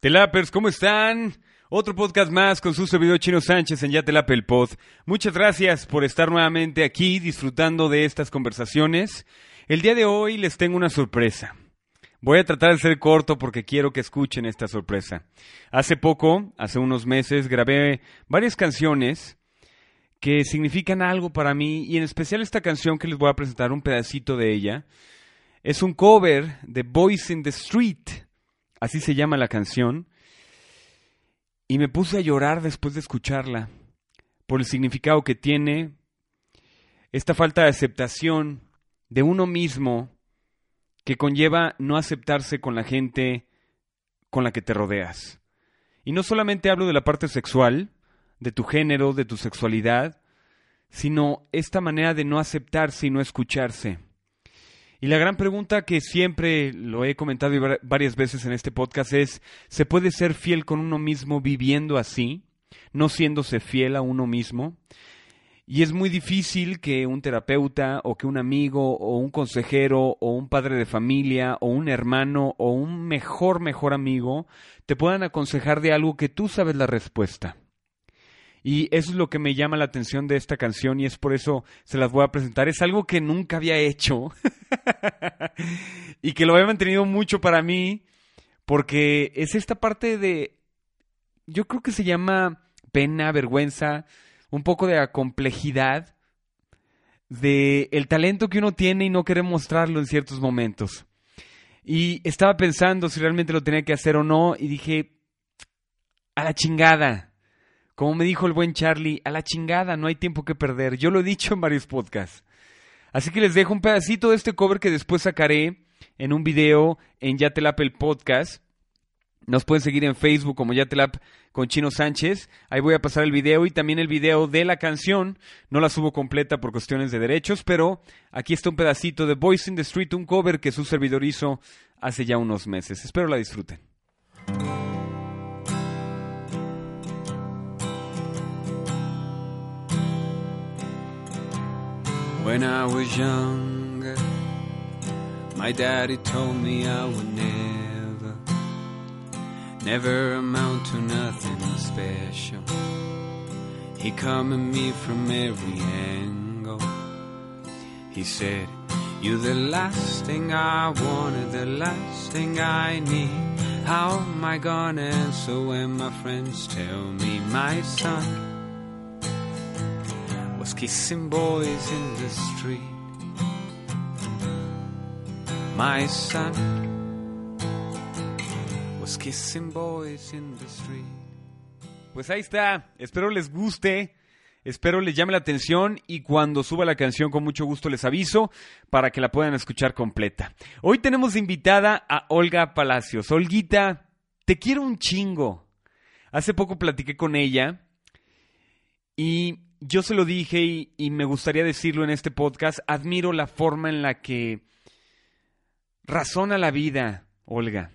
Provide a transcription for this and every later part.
Telapers, ¿cómo están? Otro podcast más con su servidor Chino Sánchez en Ya Telap el Pod. Muchas gracias por estar nuevamente aquí disfrutando de estas conversaciones. El día de hoy les tengo una sorpresa. Voy a tratar de ser corto porque quiero que escuchen esta sorpresa. Hace poco, hace unos meses, grabé varias canciones que significan algo para mí y en especial esta canción que les voy a presentar un pedacito de ella. Es un cover de Boys in the Street así se llama la canción, y me puse a llorar después de escucharla, por el significado que tiene, esta falta de aceptación de uno mismo que conlleva no aceptarse con la gente con la que te rodeas. Y no solamente hablo de la parte sexual, de tu género, de tu sexualidad, sino esta manera de no aceptarse y no escucharse. Y la gran pregunta que siempre lo he comentado varias veces en este podcast es, ¿se puede ser fiel con uno mismo viviendo así, no siéndose fiel a uno mismo? Y es muy difícil que un terapeuta o que un amigo o un consejero o un padre de familia o un hermano o un mejor, mejor amigo te puedan aconsejar de algo que tú sabes la respuesta. Y eso es lo que me llama la atención de esta canción y es por eso se las voy a presentar. Es algo que nunca había hecho y que lo había mantenido mucho para mí porque es esta parte de, yo creo que se llama pena, vergüenza, un poco de la complejidad de el talento que uno tiene y no quiere mostrarlo en ciertos momentos. Y estaba pensando si realmente lo tenía que hacer o no y dije, a la chingada como me dijo el buen Charlie, a la chingada, no hay tiempo que perder. Yo lo he dicho en varios podcasts. Así que les dejo un pedacito de este cover que después sacaré en un video en Yatelap el podcast. Nos pueden seguir en Facebook como Yatelap con Chino Sánchez. Ahí voy a pasar el video y también el video de la canción. No la subo completa por cuestiones de derechos, pero aquí está un pedacito de Voice in the Street, un cover que su servidor hizo hace ya unos meses. Espero la disfruten. When I was younger, my daddy told me I would never, never amount to nothing special. He come at me from every angle. He said, You're the last thing I wanted, the last thing I need. How am I gonna answer when my friends tell me, my son? Kissing boys in the street. My son was kissing boys in the street. Pues ahí está. Espero les guste. Espero les llame la atención y cuando suba la canción con mucho gusto les aviso para que la puedan escuchar completa. Hoy tenemos invitada a Olga Palacios. Olguita, te quiero un chingo. Hace poco platiqué con ella y yo se lo dije y, me gustaría decirlo en este podcast, admiro la forma en la que razona la vida, Olga.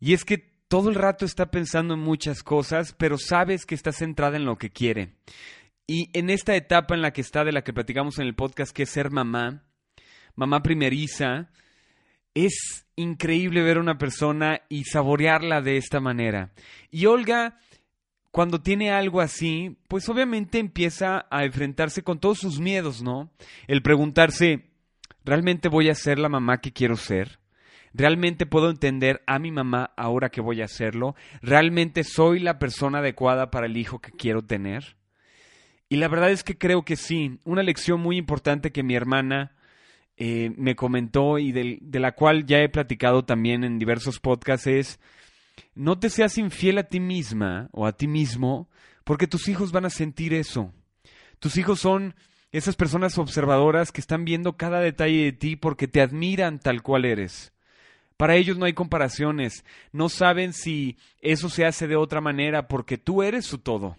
Y es que todo el rato está pensando en muchas cosas, pero sabes que está centrada en lo que quiere. Y en esta etapa en la que está, de la que platicamos en el podcast, que es ser mamá, mamá primeriza, es increíble ver a una persona y saborearla de esta manera. Y Olga cuando tiene algo así, pues obviamente empieza a enfrentarse con todos sus miedos, ¿no? El preguntarse, ¿realmente voy a ser la mamá que quiero ser? ¿Realmente puedo entender a mi mamá ahora que voy a hacerlo? ¿Realmente soy la persona adecuada para el hijo que quiero tener? Y la verdad es que creo que sí. Una lección muy importante que mi hermana eh, me comentó y de la cual ya he platicado también en diversos podcasts es no te seas infiel a ti misma o a ti mismo, porque tus hijos van a sentir eso. Tus hijos son esas personas observadoras que están viendo cada detalle de ti porque te admiran tal cual eres. Para ellos no hay comparaciones, no saben si eso se hace de otra manera porque tú eres su todo.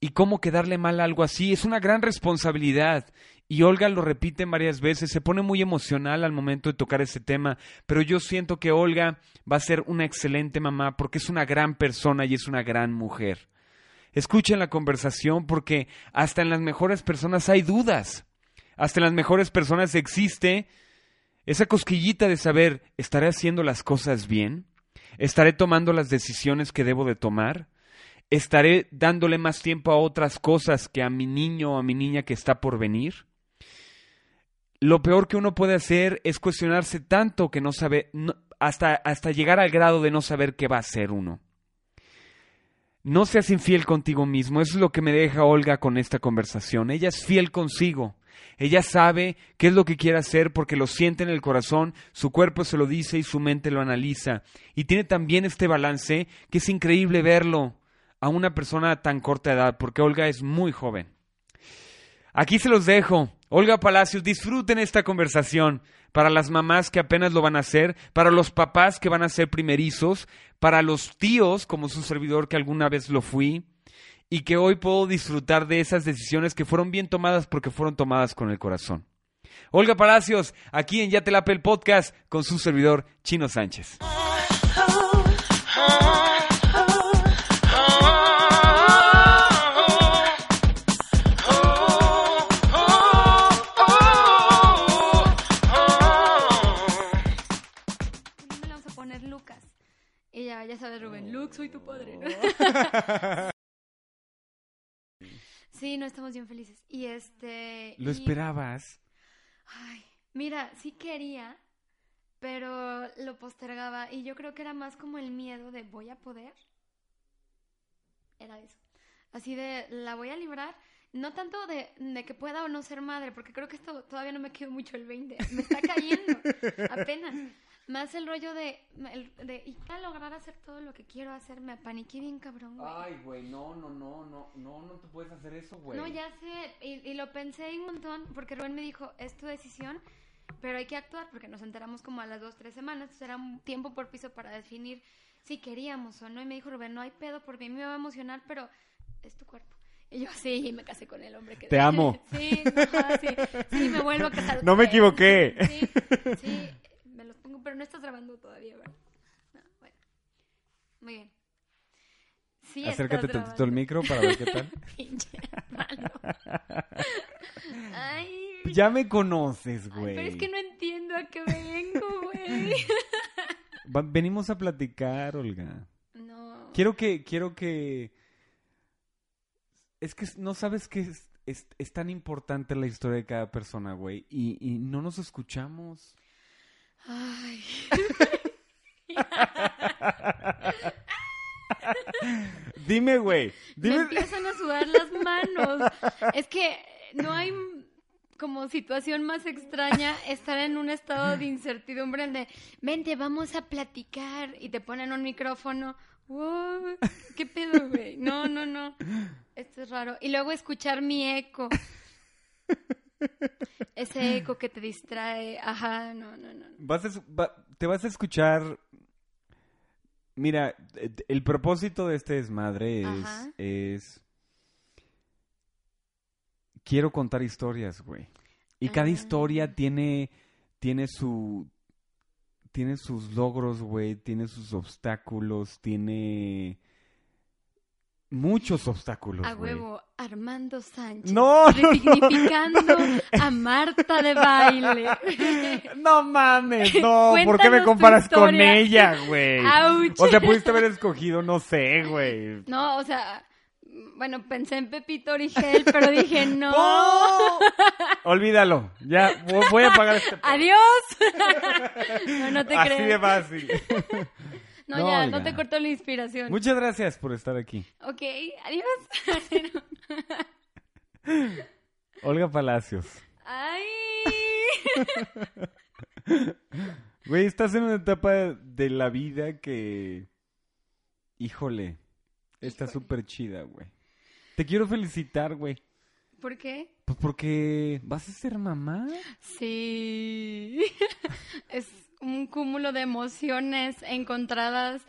Y cómo quedarle mal a algo así es una gran responsabilidad y Olga lo repite varias veces, se pone muy emocional al momento de tocar ese tema, pero yo siento que Olga va a ser una excelente mamá porque es una gran persona y es una gran mujer. Escuchen la conversación porque hasta en las mejores personas hay dudas. Hasta en las mejores personas existe esa cosquillita de saber, ¿estaré haciendo las cosas bien? ¿Estaré tomando las decisiones que debo de tomar? ¿Estaré dándole más tiempo a otras cosas que a mi niño o a mi niña que está por venir? Lo peor que uno puede hacer es cuestionarse tanto que no sabe, hasta, hasta llegar al grado de no saber qué va a hacer uno. No seas infiel contigo mismo, eso es lo que me deja Olga con esta conversación. Ella es fiel consigo. Ella sabe qué es lo que quiere hacer porque lo siente en el corazón, su cuerpo se lo dice y su mente lo analiza. Y tiene también este balance que es increíble verlo a una persona tan corta edad, porque Olga es muy joven. Aquí se los dejo. Olga Palacios, disfruten esta conversación para las mamás que apenas lo van a hacer, para los papás que van a ser primerizos, para los tíos, como su servidor que alguna vez lo fui, y que hoy puedo disfrutar de esas decisiones que fueron bien tomadas porque fueron tomadas con el corazón. Olga Palacios, aquí en Yatelapel el podcast con su servidor Chino Sánchez. Ya, sabes, Rubén, Luke, soy tu padre. Sí, no estamos bien felices. Y este. ¿Lo esperabas? Ay, mira, sí quería, pero lo postergaba. Y yo creo que era más como el miedo de voy a poder. Era eso. Así de la voy a librar. No tanto de, de que pueda o no ser madre, porque creo que esto todavía no me quedó mucho el 20. Me está cayendo. apenas. Más el rollo de, de y para lograr hacer todo lo que quiero hacer, me apaniqué bien cabrón, güey. Ay, güey, no, no, no, no, no, no te puedes hacer eso, güey. No, ya sé, y, lo pensé un montón, porque Rubén me dijo, es tu decisión, pero hay que actuar, porque nos enteramos como a las dos, tres semanas, entonces era un tiempo por piso para definir si queríamos o no, y me dijo Rubén, no hay pedo, por mí me va a emocionar, pero es tu cuerpo. Y yo, sí, y me casé con el hombre que... Te amo. sí, sí, sí, me vuelvo a casar. No me equivoqué. Sí, sí, los pongo, pero no estás grabando todavía, ¿verdad? No, bueno. Muy bien. Sí Acércate tantito al micro para ver qué tal. Pinche Ay. Ya me conoces, güey. Pero es que no entiendo a qué vengo, güey. Venimos a platicar, Olga. No. Quiero que, quiero que. Es que no sabes que es, es, es tan importante la historia de cada persona, güey. Y, y no nos escuchamos. Ay. Dime, güey. Me empiezan a sudar las manos. Es que no hay como situación más extraña estar en un estado de incertidumbre de, vente, vamos a platicar y te ponen un micrófono. ¿Qué pedo, güey? No, no, no. Esto es raro. Y luego escuchar mi eco. Ese eco que te distrae. Ajá, no, no, no. Vas te vas a escuchar. Mira, el propósito de este desmadre es, es. Quiero contar historias, güey. Y cada ah. historia tiene. Tiene su. Tiene sus logros, güey. Tiene sus obstáculos. Tiene muchos obstáculos. A huevo, Armando Sánchez. No. Resignificando a Marta de baile. No mames, no. ¿Por qué me comparas con ella, güey? O sea, pudiste haber escogido, no sé, güey. No, o sea. Bueno, pensé en Pepito Origel, pero dije no. Olvídalo. Ya, voy a apagar este. ¡Adiós! no, no te Así de fácil. No, ya, no te corto la inspiración. Muchas gracias por estar aquí. Ok, adiós. Olga Palacios. Ay. Güey, estás en una etapa de la vida que... Híjole, está súper chida, güey. Te quiero felicitar, güey. ¿Por qué? Pues porque vas a ser mamá. Sí. es un cúmulo de emociones encontradas,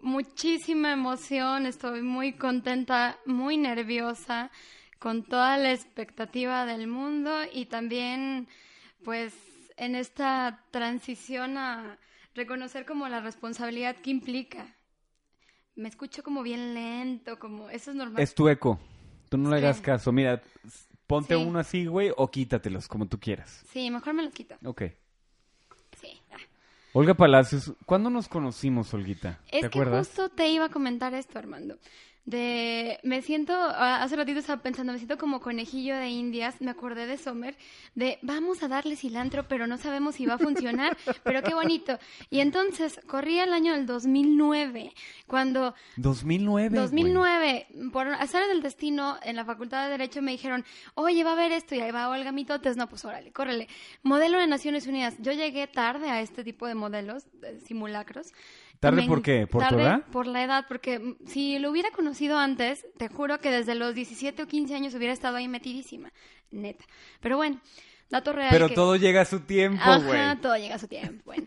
muchísima emoción, estoy muy contenta, muy nerviosa, con toda la expectativa del mundo y también pues en esta transición a reconocer como la responsabilidad que implica. Me escucho como bien lento, como eso es normal. Es tu eco. Tú no le hagas caso. Mira, ponte uno así, güey, o quítatelos, como tú quieras. Sí, mejor me los quito. Ok. Sí. Olga Palacios, ¿cuándo nos conocimos, Olguita? ¿Te Es que acuerdas? justo te iba a comentar esto, Armando. De, me siento, hace ratito estaba pensando, me siento como conejillo de indias, me acordé de Sommer, de vamos a darle cilantro, pero no sabemos si va a funcionar, pero qué bonito. Y entonces, corría el año del 2009, cuando 2009. güey. 2009, por azar del destino, en la Facultad de Derecho me dijeron, oye, va a haber esto, y ahí va Olga Mitotes, no, pues órale, córrele. Modelo de Naciones Unidas. Yo llegué tarde a este tipo de modelos, de simulacros. ¿Tarde por qué? ¿Por tu edad? Por la edad, porque si lo hubiera conocido antes, te juro que desde los 17 o 15 años hubiera estado ahí metidísima, neta. Pero bueno, dato real. Pero que- todo llega a su tiempo, güey. Ajá, todo llega a su tiempo. Bueno.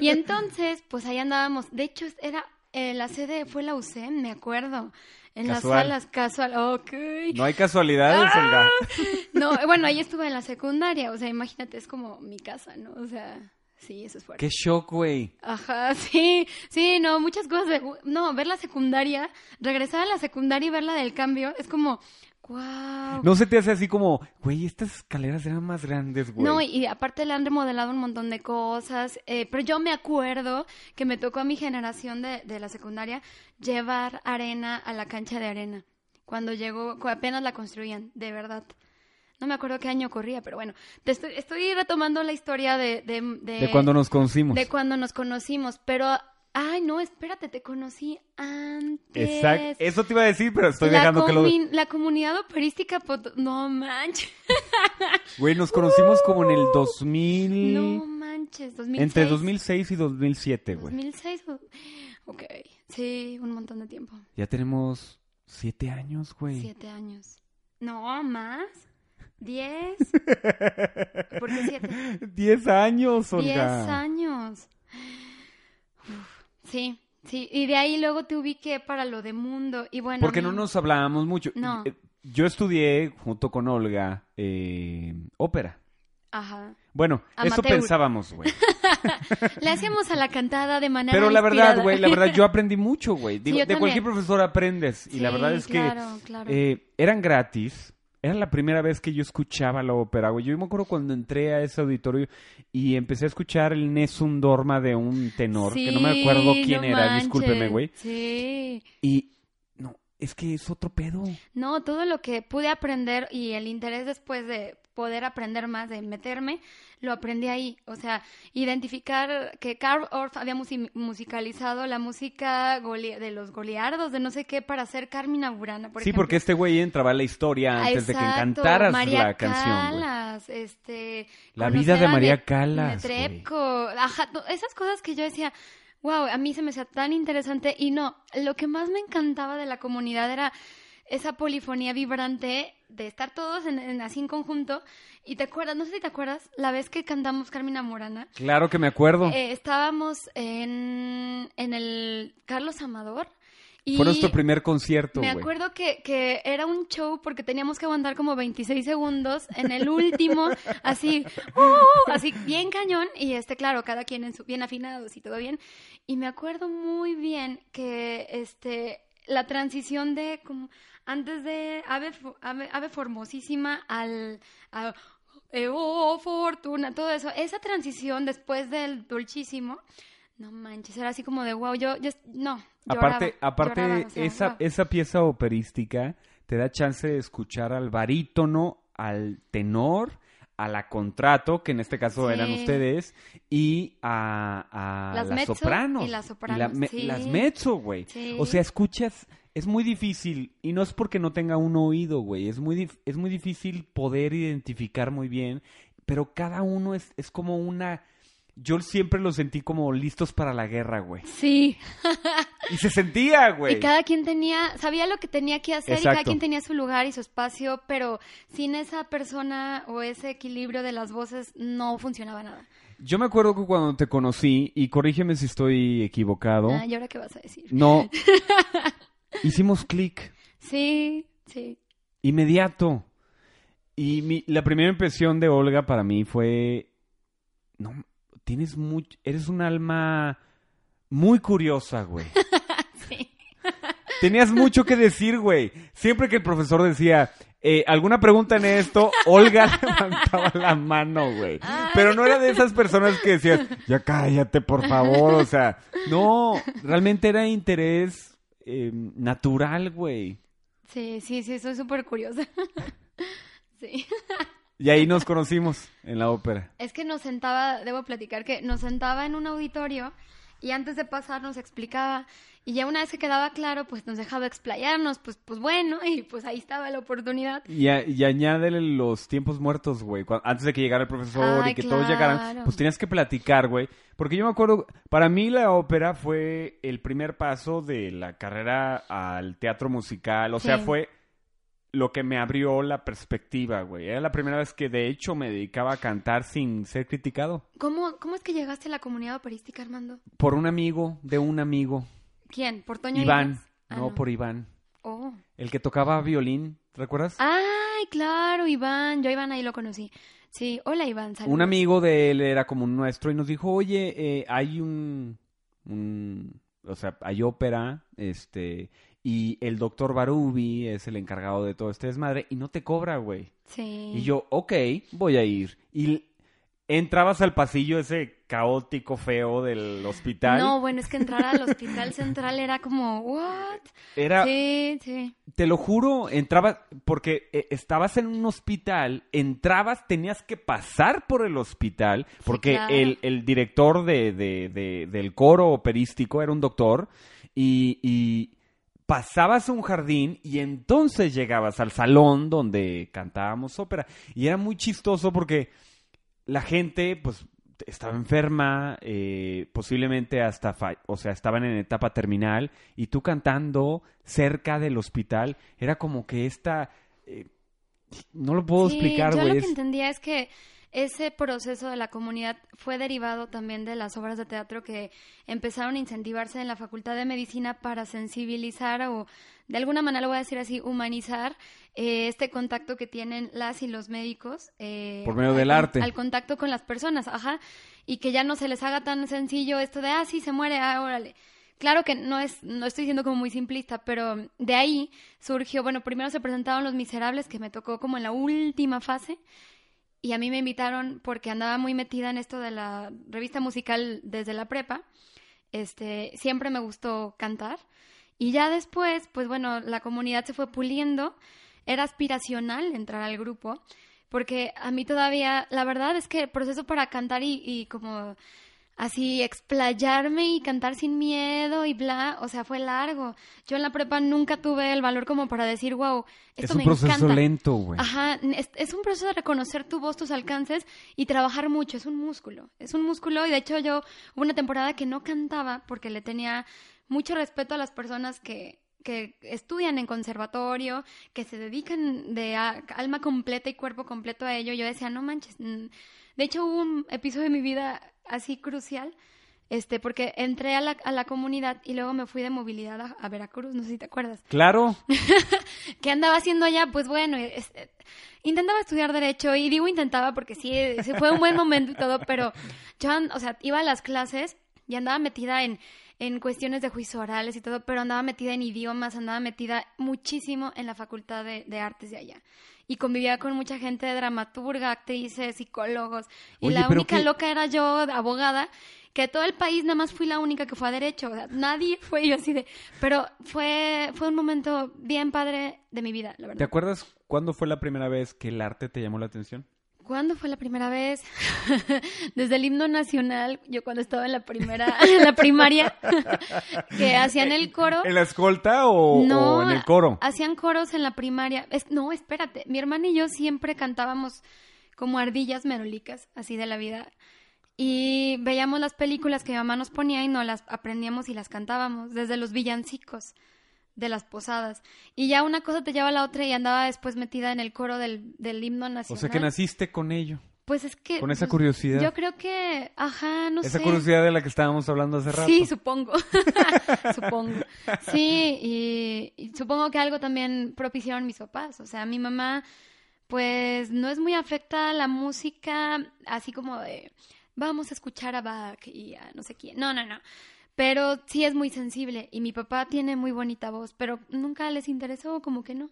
Y entonces, pues ahí andábamos. De hecho, era eh, la sede fue la UCEM, me acuerdo. En Casual. las salas casual. Ok. No hay casualidades, Ah. No, bueno, ahí estuve en la secundaria. O sea, imagínate, es como mi casa, ¿no? O sea, sí, eso es fuerte. Qué shock, güey. Ajá, sí, sí, no, muchas cosas. de- no, ver la secundaria, regresar a la secundaria y ver la del cambio, es como, wow. ¿No se te hace así como, güey, estas escaleras eran más grandes, güey? No, y, aparte le han remodelado un montón de cosas, eh, pero yo me acuerdo que me tocó a mi generación de, de la secundaria llevar arena a la cancha de arena, cuando llegó, apenas la construían, de verdad. No me acuerdo qué año corría, pero bueno, te estoy, estoy retomando la historia de... De, de, de cuando nos conocimos. de cuando nos conocimos, pero... Ay, no, espérate, te conocí antes. Exacto. Eso te iba a decir, pero estoy la, dejando que lo... la comunidad operística... No manches. Güey, nos conocimos como en el 2000... No manches, 2006. Entre 2006 y 2007, güey. 2006. o- Ok, sí, un montón de tiempo. Ya tenemos siete años, güey. Siete años. No, más. Diez. ¿Por qué siete? Diez años, Olga. Diez años. Uf, sí, sí. Y de ahí luego te ubiqué para lo de mundo. Y bueno. Porque mí- no nos hablábamos mucho. No. Eh, Yo estudié junto con Olga eh, ópera. Ajá. Bueno, eso pensábamos, güey. Le hacíamos a la cantada de manera. Pero la verdad, güey, la verdad yo aprendí mucho, güey. Yo de cualquier profesor aprendes. y la Sí, verdad es que claro, claro. eh, eran gratis. Era la primera vez que yo escuchaba la ópera, güey. Yo me acuerdo cuando entré a ese auditorio y empecé a escuchar el Nessun Dorma de un tenor, que no me acuerdo quién no era, manches. discúlpeme, güey. Sí. Y no, es que es otro pedo. No, todo lo que pude aprender y el interés después de poder aprender más, de meterme, lo aprendí ahí. O sea, identificar que Carl Orff había musi- musicalizado la música de los goliardos, de no sé qué, para hacer Carmina Burana, por sí, ejemplo. porque este güey entraba a la historia Ah, antes de que exacto, cantaras María la canción. Calas, este... La vida de María Calas, ajá, to- esas cosas que yo decía, wow, a mí se me hacía tan interesante y no, lo que más me encantaba de la comunidad era esa polifonía vibrante de estar todos en, en- así en conjunto y te acuerdas, no sé si te acuerdas, la vez que cantamos Carmina Morana, Claro que me acuerdo. eh, estábamos en, en el Carlos Amador y Fue nuestro primer concierto, me acuerdo que, que era un show porque teníamos que aguantar como 26 segundos en el último, así, uh, así bien cañón, y este, claro, cada quien en su, bien afinados y todo bien. Y me acuerdo muy bien que este, la transición de como antes de Ave, Ave, Ave Formosísima al, a, eh, oh, Fortuna, todo eso, esa transición después del Dolchísimo, no manches, era así como de wow, yo, yo no. Aparte, lloraba, aparte lloraba, o sea, esa, wow. esa pieza operística te da chance de escuchar al barítono, al tenor, a la contrato, que en este caso Sí. eran ustedes, y a, a Las sopranos. y las la sopranos, me- sí. Las mezzo, güey. Sí. O sea, escuchas, es muy difícil, y no es porque no tenga un oído, güey, es muy, es muy difícil poder identificar muy bien, pero cada uno es, es como una... Yo siempre lo sentí como listos para la guerra, güey. Sí, Y se sentía, güey. y cada quien tenía, sabía lo que tenía que hacer y cada quien tenía su lugar y su espacio, pero sin esa persona o ese equilibrio de las voces no funcionaba nada. Yo me acuerdo que cuando te conocí, y corrígeme si estoy equivocado, Ah, ¿Y ahora qué vas a decir? no, hicimos clic Sí, sí. inmediato. Y mi- la primera impresión de Olga para mí fue, no, tienes mucho, eres un alma muy curiosa, güey. Sí. Tenías mucho que decir, güey. Siempre que el profesor decía, eh, ¿alguna pregunta en esto? Olga levantaba la mano, güey. Pero no era de esas personas que decías, ya cállate, por favor. O sea, no, realmente era interés eh, natural, güey. Sí, sí, sí, soy súper curiosa. sí. Y ahí nos conocimos en la ópera. Es que nos sentaba, debo platicar que nos sentaba en un auditorio y antes de pasar nos explicaba y ya una vez que quedaba claro, pues nos dejaba explayarnos, pues pues bueno, y pues ahí estaba la oportunidad. Y, a- y añádele los tiempos muertos, güey. Antes de que llegara el profesor Ay, y que todos llegaran, claro. pues tenías que platicar, güey. Porque yo me acuerdo, para mí la ópera fue el primer paso de la carrera al teatro musical. O sea, Sí. fue lo que me abrió la perspectiva, güey. Era la primera vez que de hecho me dedicaba a cantar sin ser criticado. ¿Cómo, ¿Cómo es que llegaste a la comunidad operística, Armando? Por un amigo, de un amigo. ¿Quién? ¿Por Toño Iván. Ah, no, por Iván. Oh. El que tocaba violín, ¿recuerdas? Ay, claro, Iván. Yo a Iván ahí lo conocí. Sí, hola Iván, saludos. Un amigo de él era como un nuestro y nos dijo, oye, eh, hay un, un- o sea, hay ópera, este, y el doctor Barubi es el encargado de todo este desmadre y no te cobra, güey. Sí. Y yo, ok, voy a ir. Y entrabas al pasillo ese caótico, feo del hospital. No, bueno, es que entrar al hospital central era como, ¿what? Era, Sí, sí. te lo juro, entrabas, porque eh, estabas en un hospital, entrabas, tenías que pasar por el hospital, porque claro. el, el director de, de- de- del coro operístico era un doctor, y, y pasabas a un jardín y entonces llegabas al salón donde cantábamos ópera. Y era muy chistoso porque la gente, pues, estaba enferma, eh, posiblemente hasta, fa- o sea, estaban en etapa terminal, y tú cantando cerca del hospital, era como que esta, eh, no lo puedo Sí, explicar, Yo güey. lo es- que entendía es que ese proceso de la comunidad fue derivado también de las obras de teatro que empezaron a incentivarse en la Facultad de Medicina para sensibilizar o, de alguna manera lo voy a decir así, humanizar eh, este contacto que tienen las y los médicos. eh, Por medio al del arte. Al contacto con las personas, ajá. Y que ya no se les haga tan sencillo esto de, ah, sí, se muere, ah, órale. Claro que no es, no estoy siendo como muy simplista, pero de ahí surgió, bueno, primero se presentaron Los Miserables, que me tocó como en la última fase, y a mí me invitaron porque andaba muy metida en esto de la revista musical desde la prepa. Este, siempre me gustó cantar. Y ya después, pues bueno, la comunidad se fue puliendo. Era aspiracional entrar al grupo, porque a mí todavía, la verdad es que el proceso para cantar y, y como así explayarme y cantar sin miedo y bla, o sea, fue largo. Yo en la prepa nunca tuve el valor como para decir, wow, esto es un me proceso encanta. lento, güey. Ajá, es, es un proceso de reconocer tu voz, tus alcances y trabajar mucho, es un músculo, es un músculo y de hecho yo hubo una temporada que no cantaba porque le tenía mucho respeto a las personas que, que estudian en conservatorio, que se dedican de a- alma completa y cuerpo completo a ello. Yo decía, no manches. De hecho hubo un episodio de mi vida así crucial. Este, porque entré a la, a la comunidad y luego me fui de movilidad a, a Veracruz, no sé si te acuerdas. Claro, ¿Qué andaba haciendo allá? Pues bueno, es- eh, intentaba estudiar Derecho y digo intentaba porque sí, sí fue un buen momento y todo, pero yo, o sea, iba a las clases y andaba metida en, en cuestiones de juicios orales y todo, pero andaba metida en idiomas, andaba metida muchísimo en la Facultad de, de Artes de allá. Y convivía con mucha gente de dramaturga, actrices, psicólogos. Y Oye, la única qué- loca era yo, abogada, que todo el país nada más fui la única que fue a derecho. O sea, nadie fue yo así de. Pero fue, fue un momento bien padre de mi vida, la ¿te verdad. acuerdas cuándo fue la primera vez que el arte te llamó la atención? ¿Cuándo fue la primera vez? Desde el himno nacional, yo cuando estaba en la primera, en la primaria, que hacían el coro. ¿En la escolta o, No, o en el coro? Hacían coros en la primaria. Es, no, espérate. Mi hermana y yo siempre cantábamos como ardillas merolicas, así de la vida. Y veíamos las películas que mi mamá nos ponía y nos las aprendíamos y las cantábamos, desde los villancicos de las posadas. Y ya una cosa te lleva a la otra y andaba después metida en el coro del, del himno O nacional. sea que naciste con ello, Pues es que... con esa pues, curiosidad. Yo creo que... Ajá, no esa sé. curiosidad de la que estábamos hablando hace rato. Sí, supongo. supongo. Sí, y, y supongo que algo también propiciaron mis papás. O sea, mi mamá, pues, no es muy afecta a la música, así como de, vamos a escuchar a Bach y a no sé quién. No, no, no. Pero sí es muy sensible. Y mi papá tiene muy bonita voz, pero nunca les interesó, como que no.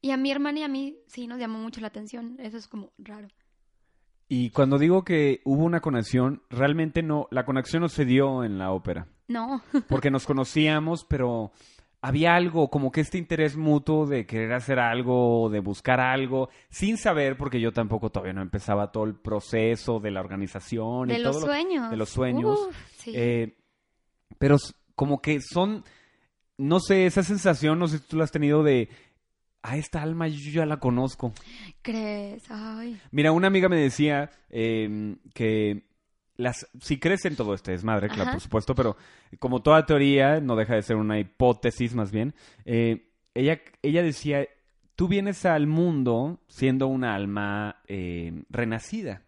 Y a mi hermana y a mí sí nos llamó mucho la atención. Eso es como raro. Y cuando digo que hubo una conexión, realmente no, la conexión no se dio en la ópera. No. Porque nos conocíamos, pero había algo, como que este interés mutuo de querer hacer algo, de buscar algo, sin saber, porque yo tampoco todavía no empezaba todo el proceso de la organización. De y los todo lo- sueños. de los sueños. Uf, sí. Eh, pero como que son, no sé, esa sensación, no sé si tú la has tenido de, a esta alma yo ya la conozco. ¿Crees? Ay. Mira, una amiga me decía eh, que las, si crees en todo este desmadre, claro, por supuesto, pero como toda teoría, no deja de ser una hipótesis más bien, eh, ella, ella decía, tú vienes al mundo siendo una alma eh, renacida.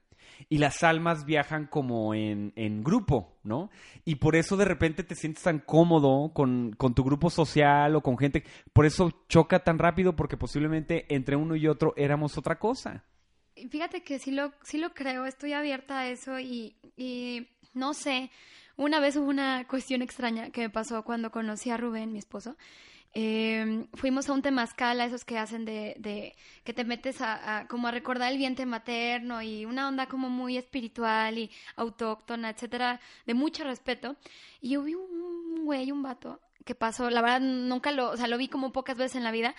Y las almas viajan como en, en grupo, ¿no? Y por eso de repente te sientes tan cómodo con, con tu grupo social o con gente. Por eso choca tan rápido porque posiblemente entre uno y otro éramos otra cosa. Fíjate que sí lo, sí lo creo, estoy abierta a eso y, y no sé, una vez hubo una cuestión extraña que me pasó cuando conocí a Rubén, mi esposo. Eh, fuimos a un temazcal, a esos que hacen de, que te metes a, como a recordar el vientre materno y una onda como muy espiritual y autóctona, etcétera, de mucho respeto. Y yo vi un güey, un vato que pasó, la verdad nunca lo, o sea, lo vi como pocas veces en la vida,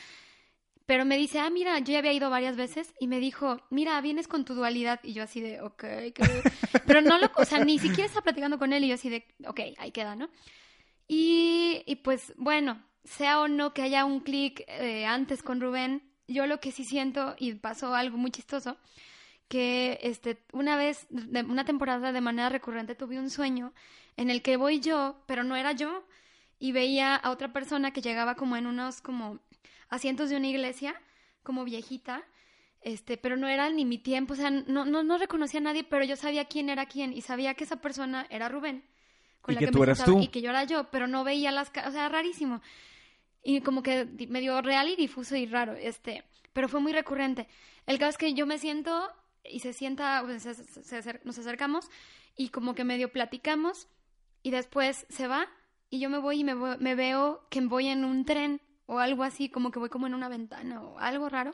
pero me dice, ah, mira, yo ya había ido varias veces y me dijo, mira, vienes con tu dualidad. Y yo así de, ok, ¿qué?". pero no lo, o sea, ni siquiera estaba platicando con él y yo así de, ok, ahí queda, ¿no? Y, y pues bueno, sea o no que haya un clic eh, antes con Rubén, yo lo que sí siento, y pasó algo muy chistoso, que este, una vez, de una temporada de manera recurrente, tuve un sueño en el que voy yo, pero no era yo, y veía a otra persona que llegaba como en unos como asientos de una iglesia, como viejita, este, pero no era ni mi tiempo, o sea, no, no, no reconocía a nadie, pero yo sabía quién era quién, y sabía que esa persona era Rubén. Y que me tú eras tú. Y que yo era yo, pero no veía las caras, o sea, rarísimo. Y como que di- medio real y difuso y raro, este, pero fue muy recurrente. El caso es que yo me siento y se sienta, sea, se- se- acer- nos acercamos y como que medio platicamos y después se va y yo me voy y me, me veo que voy en un tren o algo así, como que voy como en una ventana o algo raro.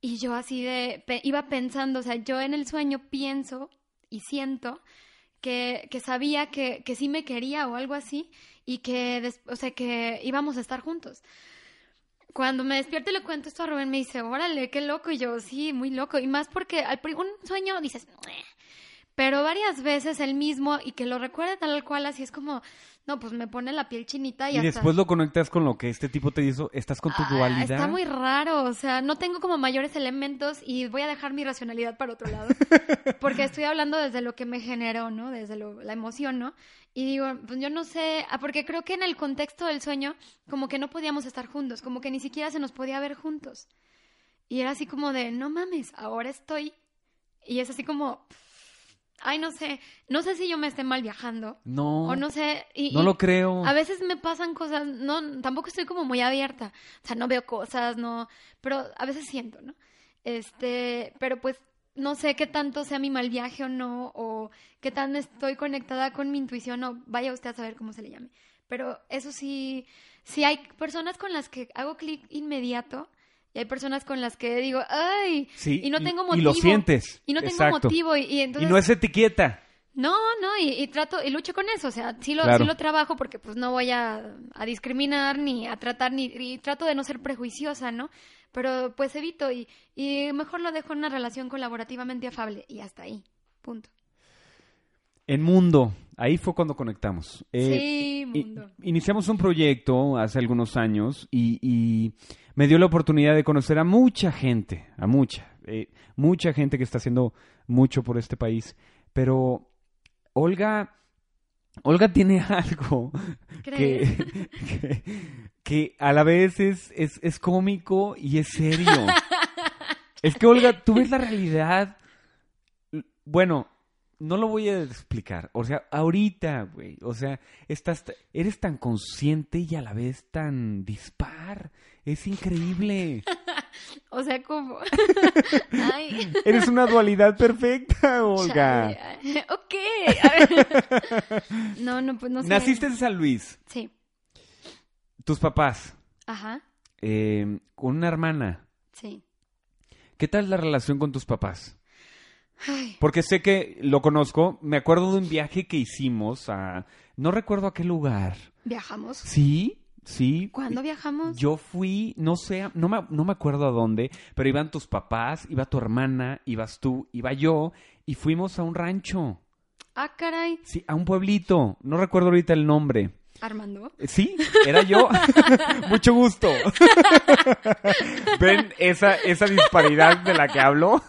Y yo así de, pe- iba pensando, o sea, yo en el sueño pienso y siento que, que sabía que, que sí me quería o algo así y que, des- o sea, que íbamos a estar juntos. Cuando me despierto y le cuento esto a Rubén, me dice, órale, qué loco. Y yo, sí, muy loco. Y más porque al un sueño dices, pero varias veces el mismo y que lo recuerde tal cual, así es como, no, pues me pone la piel chinita y, Y hasta... después lo conectas con lo que este tipo te hizo, estás con tu Ah, dualidad. Está muy raro, o sea, no tengo como mayores elementos y voy a dejar mi racionalidad para otro lado, porque estoy hablando desde lo que me generó, ¿no? Desde lo- la emoción, ¿no? Y digo, pues yo no sé, ah, porque creo que en el contexto del sueño, como que no podíamos estar juntos, como que ni siquiera se nos podía ver juntos. Y era así como de, no mames, ahora estoy. Y es así como, ay, no sé, no sé si yo me esté mal viajando. No, O no sé. Y, no y- lo creo. a veces me pasan cosas, no, tampoco estoy como muy abierta, o sea, no veo cosas, no, pero a veces siento, ¿no? Este, pero pues no sé qué tanto sea mi mal viaje o no, o qué tan estoy conectada con mi intuición, o vaya usted a saber cómo se le llame. Pero eso sí, sí hay personas con las que hago clic inmediato y hay personas con las que digo, ay, Sí, y no tengo motivo. Y lo sientes. Y no tengo exacto. motivo, y, y entonces... Y no es etiqueta. No, no, y, y trato, y lucho con eso, o sea, sí lo, Claro. sí lo trabajo porque pues no voy a, a discriminar ni a tratar, ni y trato de no ser prejuiciosa, ¿no? Pero pues evito y, y mejor lo dejo en una relación colaborativamente afable y hasta ahí, punto. En Mundo, ahí fue cuando conectamos. Eh, sí, mundo. iniciamos un proyecto hace algunos años y me dio la oportunidad de conocer a mucha gente, a mucha, eh, mucha gente que está haciendo mucho por este país. Pero Olga, Olga tiene algo que, que, que a la vez es, es, es cómico y es serio. es que, Olga, tú ves la realidad. Bueno, no lo voy a explicar. O sea, ahorita, güey. O sea, estás, eres tan consciente y a la vez tan dispar. Es increíble. O sea, como... Eres una dualidad perfecta, Olga. chale, ok. a ver. No, no, pues no sé. Naciste en San Luis. Sí. Tus papás. Ajá. eh, con una hermana. Sí. ¿Qué tal la relación con tus papás? Ay, Porque sé que lo conozco. Me acuerdo de un viaje que hicimos a... No recuerdo a qué lugar. ¿Viajamos? Sí, sí. ¿Cuándo viajamos? Yo fui, no sé, no me, no me acuerdo a dónde, pero iban tus papás, iba tu hermana, ibas tú, iba yo, y fuimos a un rancho. Ah, caray. Sí, a un pueblito. No recuerdo ahorita el nombre. Armando. Eh, Sí, era yo. Mucho gusto. ¿Ven esa, esa disparidad de la que hablo?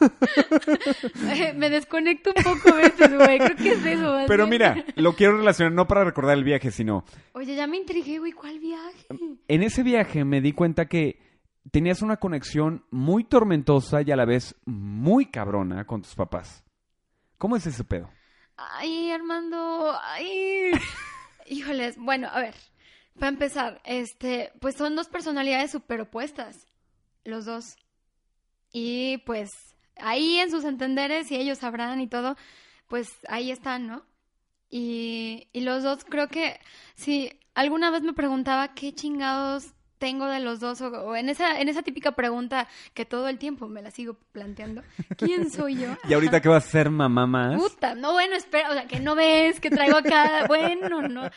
Eh, me desconecto un poco a veces, güey. Creo que es eso. más Pero mira, lo quiero relacionar no para recordar el viaje, sino Oye, ya me intrigué, güey. ¿Cuál viaje? en ese viaje me di cuenta que tenías una conexión muy tormentosa y a la vez muy cabrona con tus papás. ¿Cómo es ese pedo? Ay, Armando. Ay. Híjoles. Bueno, a ver. Para empezar, este, pues son dos personalidades súper opuestas. Los dos. Y pues ahí en sus entenderes, y ellos sabrán y todo, pues ahí están, ¿no? Y, y los dos creo que si alguna vez me preguntaba qué chingados tengo de los dos, o, o en esa, en esa típica pregunta que todo el tiempo me la sigo planteando, ¿quién soy yo? Y ahorita que vas a ser mamá más. Puta, no, bueno, espera, o sea, que no ves que traigo acá, bueno, no.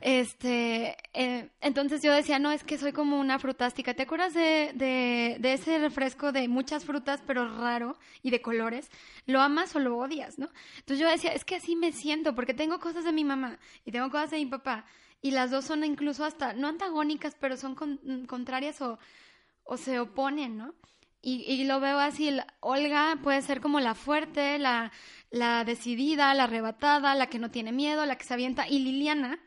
Este, eh, entonces yo decía, no, es que soy como una frutástica. ¿Te acuerdas de, de, de ese refresco de muchas frutas, pero raro y de colores? ¿Lo amas o lo odias, no? Entonces yo decía, es que así me siento, porque tengo cosas de mi mamá y tengo cosas de mi papá. Y las dos son incluso hasta, no antagónicas, pero son con- mm, contrarias o, o se oponen, ¿no? Y, y lo veo así, Olga puede ser como la fuerte, la, la decidida, la arrebatada, la que no tiene miedo, la que se avienta. Y Liliana,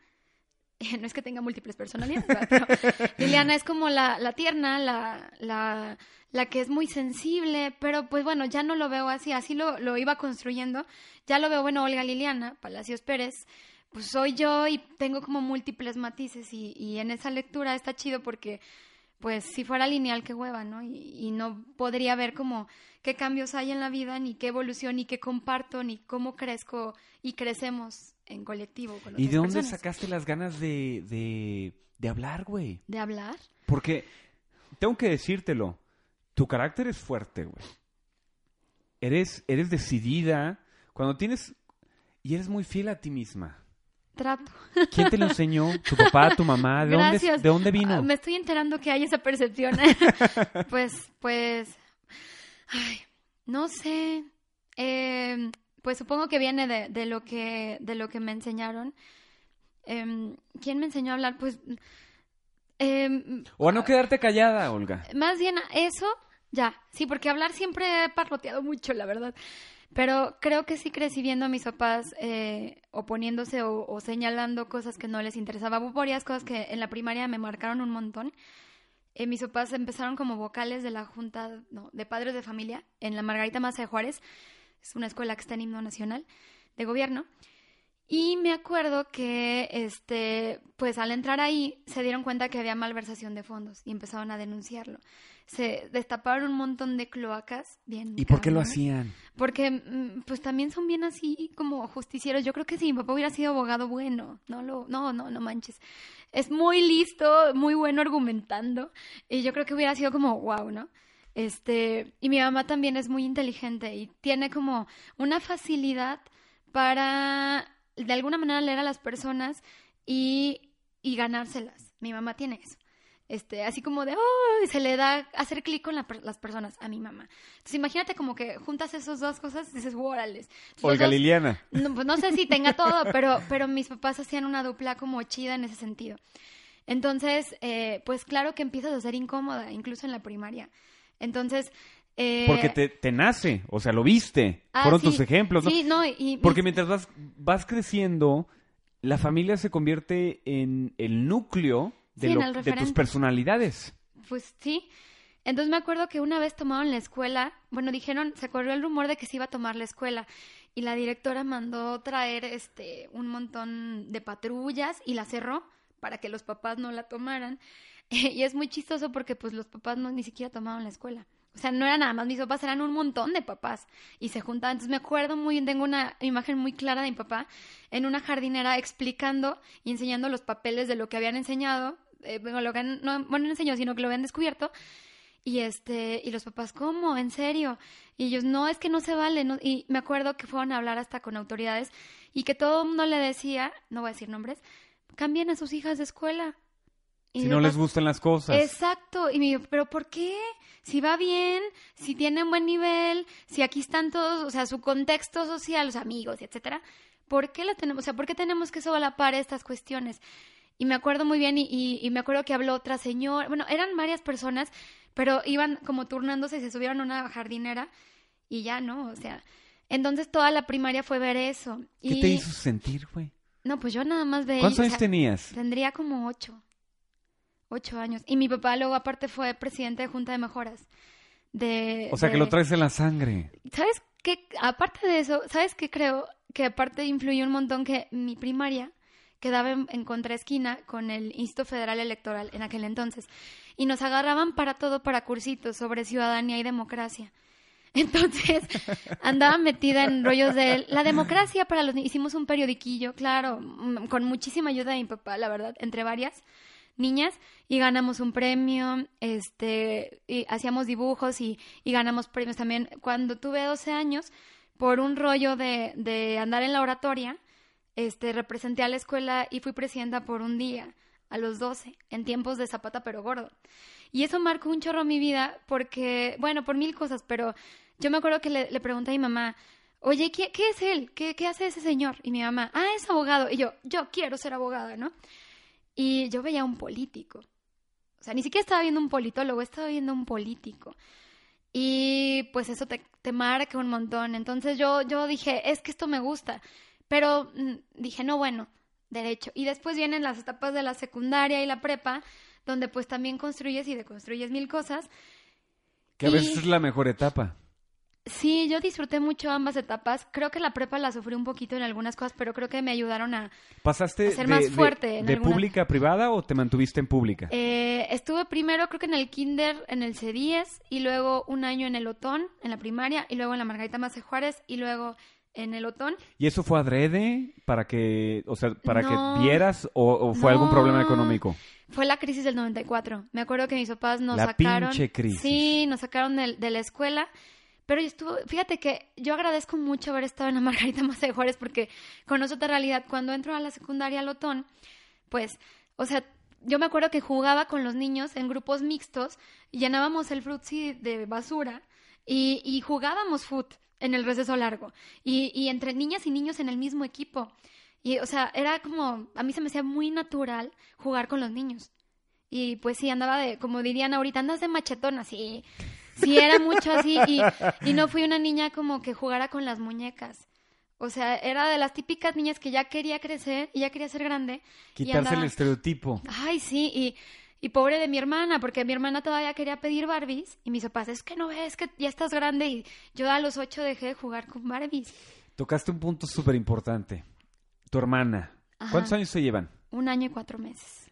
no es que tenga múltiples personalidades, pero Liliana es como la, la tierna, la, la, la que es muy sensible, pero pues bueno, ya no lo veo así, así lo, lo iba construyendo. Ya lo veo, bueno, Olga Liliana, Palacios Pérez, pues soy yo y tengo como múltiples matices y, y en esa lectura está chido porque pues si fuera lineal, qué hueva, ¿no? Y, y no podría ver como qué cambios hay en la vida, ni qué evolución, ni qué comparto, ni cómo crezco y crecemos en colectivo con ¿Y de dónde personas. sacaste las ganas de, de, de hablar, güey? ¿De hablar? Porque tengo que decírtelo, tu carácter es fuerte, güey. Eres, eres decidida cuando tienes y eres muy fiel a ti misma. Trato. ¿Quién te lo enseñó? ¿Tu papá, tu mamá? ¿De dónde. ¿de dónde vino? Ah, me estoy enterando que hay esa percepción. pues, pues, ay, no sé. Eh, pues supongo que viene de, de lo que de lo que me enseñaron. Em, ¿Quién me enseñó a hablar? Pues, em, O a no quedarte callada, Olga. más bien eso, ya. Sí, porque hablar siempre he parloteado mucho, la verdad. Pero creo que sí crecí viendo a mis papás eh, oponiéndose o, o señalando cosas que no les interesaba. Hubo varias cosas que en la primaria me marcaron un montón. Eh, mis papás empezaron como vocales de la Junta no, de Padres de Familia en la Margarita Maza de Juárez. Es una escuela que está en himno nacional de gobierno. Y me acuerdo que, este, pues al entrar ahí se dieron cuenta que había malversación de fondos y empezaron a denunciarlo. Se destaparon un montón de cloacas bien. ¿Y por qué lo hacían? Porque, mm, pues también son bien así como justicieros. Yo creo que si mi papá hubiera sido abogado bueno, no lo, no, no, no manches. Es muy listo, muy bueno argumentando. Y yo creo que hubiera sido como, wow, ¿no? Este, y mi mamá también es muy inteligente y tiene como una facilidad para, de alguna manera, leer a las personas y, y ganárselas. Mi mamá tiene eso. Este, así como de, oh, se le da hacer clic con la las personas, a mi mamá. Entonces imagínate como que juntas esas dos cosas y dices, órales. Olga dos- Liliana. no, pues no sé si tenga todo, pero, pero mis papás hacían una dupla como chida en ese sentido. Entonces, eh, pues claro que empiezas a ser incómoda, incluso en la primaria. Entonces... eh, Porque te, te nace, o sea, lo viste. ah, Fueron sí, tus ejemplos, ¿no? Sí, no, y... y Porque mientras vas, vas creciendo, la familia se convierte en el núcleo de, Sí, en lo- el de tus personalidades. Pues sí. Entonces me acuerdo que una vez tomaron la escuela, bueno, dijeron, se corrió el rumor de que se iba a tomar la escuela y la directora mandó traer este un montón de patrullas y la cerró para que los papás no la tomaran. Y es muy chistoso porque pues los papás no ni siquiera tomaban la escuela. O sea, no era nada más mis papás, eran un montón de papás y se juntaban. Entonces me acuerdo muy tengo una imagen muy clara de mi papá en una jardinera explicando y enseñando los papeles de lo que habían enseñado, eh, bueno, lo que han- no, bueno, no enseñó, sino que lo habían descubierto. Y este, y los papás, ¿cómo? ¿En serio? Y ellos, no, es que no se vale. no". Y me acuerdo que fueron a hablar hasta con autoridades y que todo mundo le decía, no voy a decir nombres, cambien a sus hijas de escuela. Y Si no les gustan las cosas. Exacto. Y me dijo, ¿pero por qué? Si va bien, si tiene un buen nivel, si aquí están todos, o sea, su contexto social, los amigos, etcétera, ¿por qué la tenemos? O sea, ¿por qué tenemos que solapar estas cuestiones? Y me acuerdo muy bien, y, y- y me acuerdo que habló otra señora, bueno, eran varias personas, pero iban como turnándose y se subieron a una jardinera y ya no, o sea. Entonces toda la primaria fue ver eso. ¿Qué y, te hizo sentir, güey? No, pues yo nada más veía. ¿Cuántos o años sea, tenías? Tendría como ocho. Ocho años. Y mi papá luego aparte fue presidente de Junta de Mejoras. De, O sea, que lo traes en la sangre. ¿Sabes qué? Aparte de eso, ¿sabes qué creo? Que aparte influyó un montón que mi primaria quedaba en, en contraesquina con el Instituto Federal Electoral en aquel entonces. Y nos agarraban para todo, para cursitos sobre ciudadanía y democracia. Entonces, andaba metida en rollos de la democracia para los Hicimos un periodiquillo, claro, mm, con muchísima ayuda de mi papá, la verdad, entre varias niñas, y ganamos un premio, este, y hacíamos dibujos y, y ganamos premios también. Cuando tuve 12 años, por un rollo de, de andar en la oratoria, este, representé a la escuela y fui presidenta por un día, a los 12, en tiempos de Zapata pero gordo. Y eso marcó un chorro mi vida porque, bueno, por mil cosas, pero yo me acuerdo que le, le pregunté a mi mamá, oye, ¿qué, qué es él? ¿Qué, ¿Qué hace ese señor? Y mi mamá, ah, es abogado. Y yo, yo quiero ser abogada, ¿no? Y yo veía un político. O sea, ni siquiera estaba viendo un politólogo, estaba viendo un político. Y pues eso te, te marca un montón. Entonces yo, yo dije, es que esto me gusta. Pero mm, dije, no, bueno, derecho. Y después vienen las etapas de la secundaria y la prepa, donde pues también construyes y deconstruyes mil cosas. Que a Y- veces es la mejor etapa. Sí, yo disfruté mucho ambas etapas. Creo que la prepa la sufrí un poquito en algunas cosas, pero creo que me ayudaron a... ¿Pasaste A ser de, más de- fuerte en de alguna- pública a privada o te mantuviste en pública? Eh, estuve primero, creo que en el kinder, en el C10, y luego un año en el Otón, en la primaria, y luego en la Margarita Mace Juárez, y luego en el Otón. ¿Y eso fue adrede para que, o sea, para No. que vieras o, o fue algún problema económico? Fue la crisis del 94. Me acuerdo que mis papás nos La sacaron. pinche crisis. Sí, nos sacaron de, la escuela. Pero estuvo, fíjate que yo agradezco mucho haber estado en la Margarita Maza de Juárez porque conoce otra realidad. Cuando entro a la secundaria al Otón, pues, o sea, yo me acuerdo que jugaba con los niños en grupos mixtos, llenábamos el frutzi de basura y, y jugábamos foot en el receso largo. Y, y entre niñas y niños en el mismo equipo. Y, o sea, era como, a mí se me hacía muy natural jugar con los niños. Y pues sí, andaba de, como dirían ahorita, andas de machetona, sí. Sí, era mucho así. Y, y no fui una niña como que jugara con las muñecas. O sea, era de las típicas niñas que ya quería crecer y ya quería ser grande. y Quitarse el estereotipo. Ay, sí, y, y pobre de mi hermana, porque mi hermana todavía quería pedir Barbies y mis papás, es que no ves que ya estás grande y yo a los ocho dejé de jugar con Barbies. Tocaste un punto súper importante. Tu hermana. Ajá. ¿Cuántos años se llevan? Un año y cuatro meses.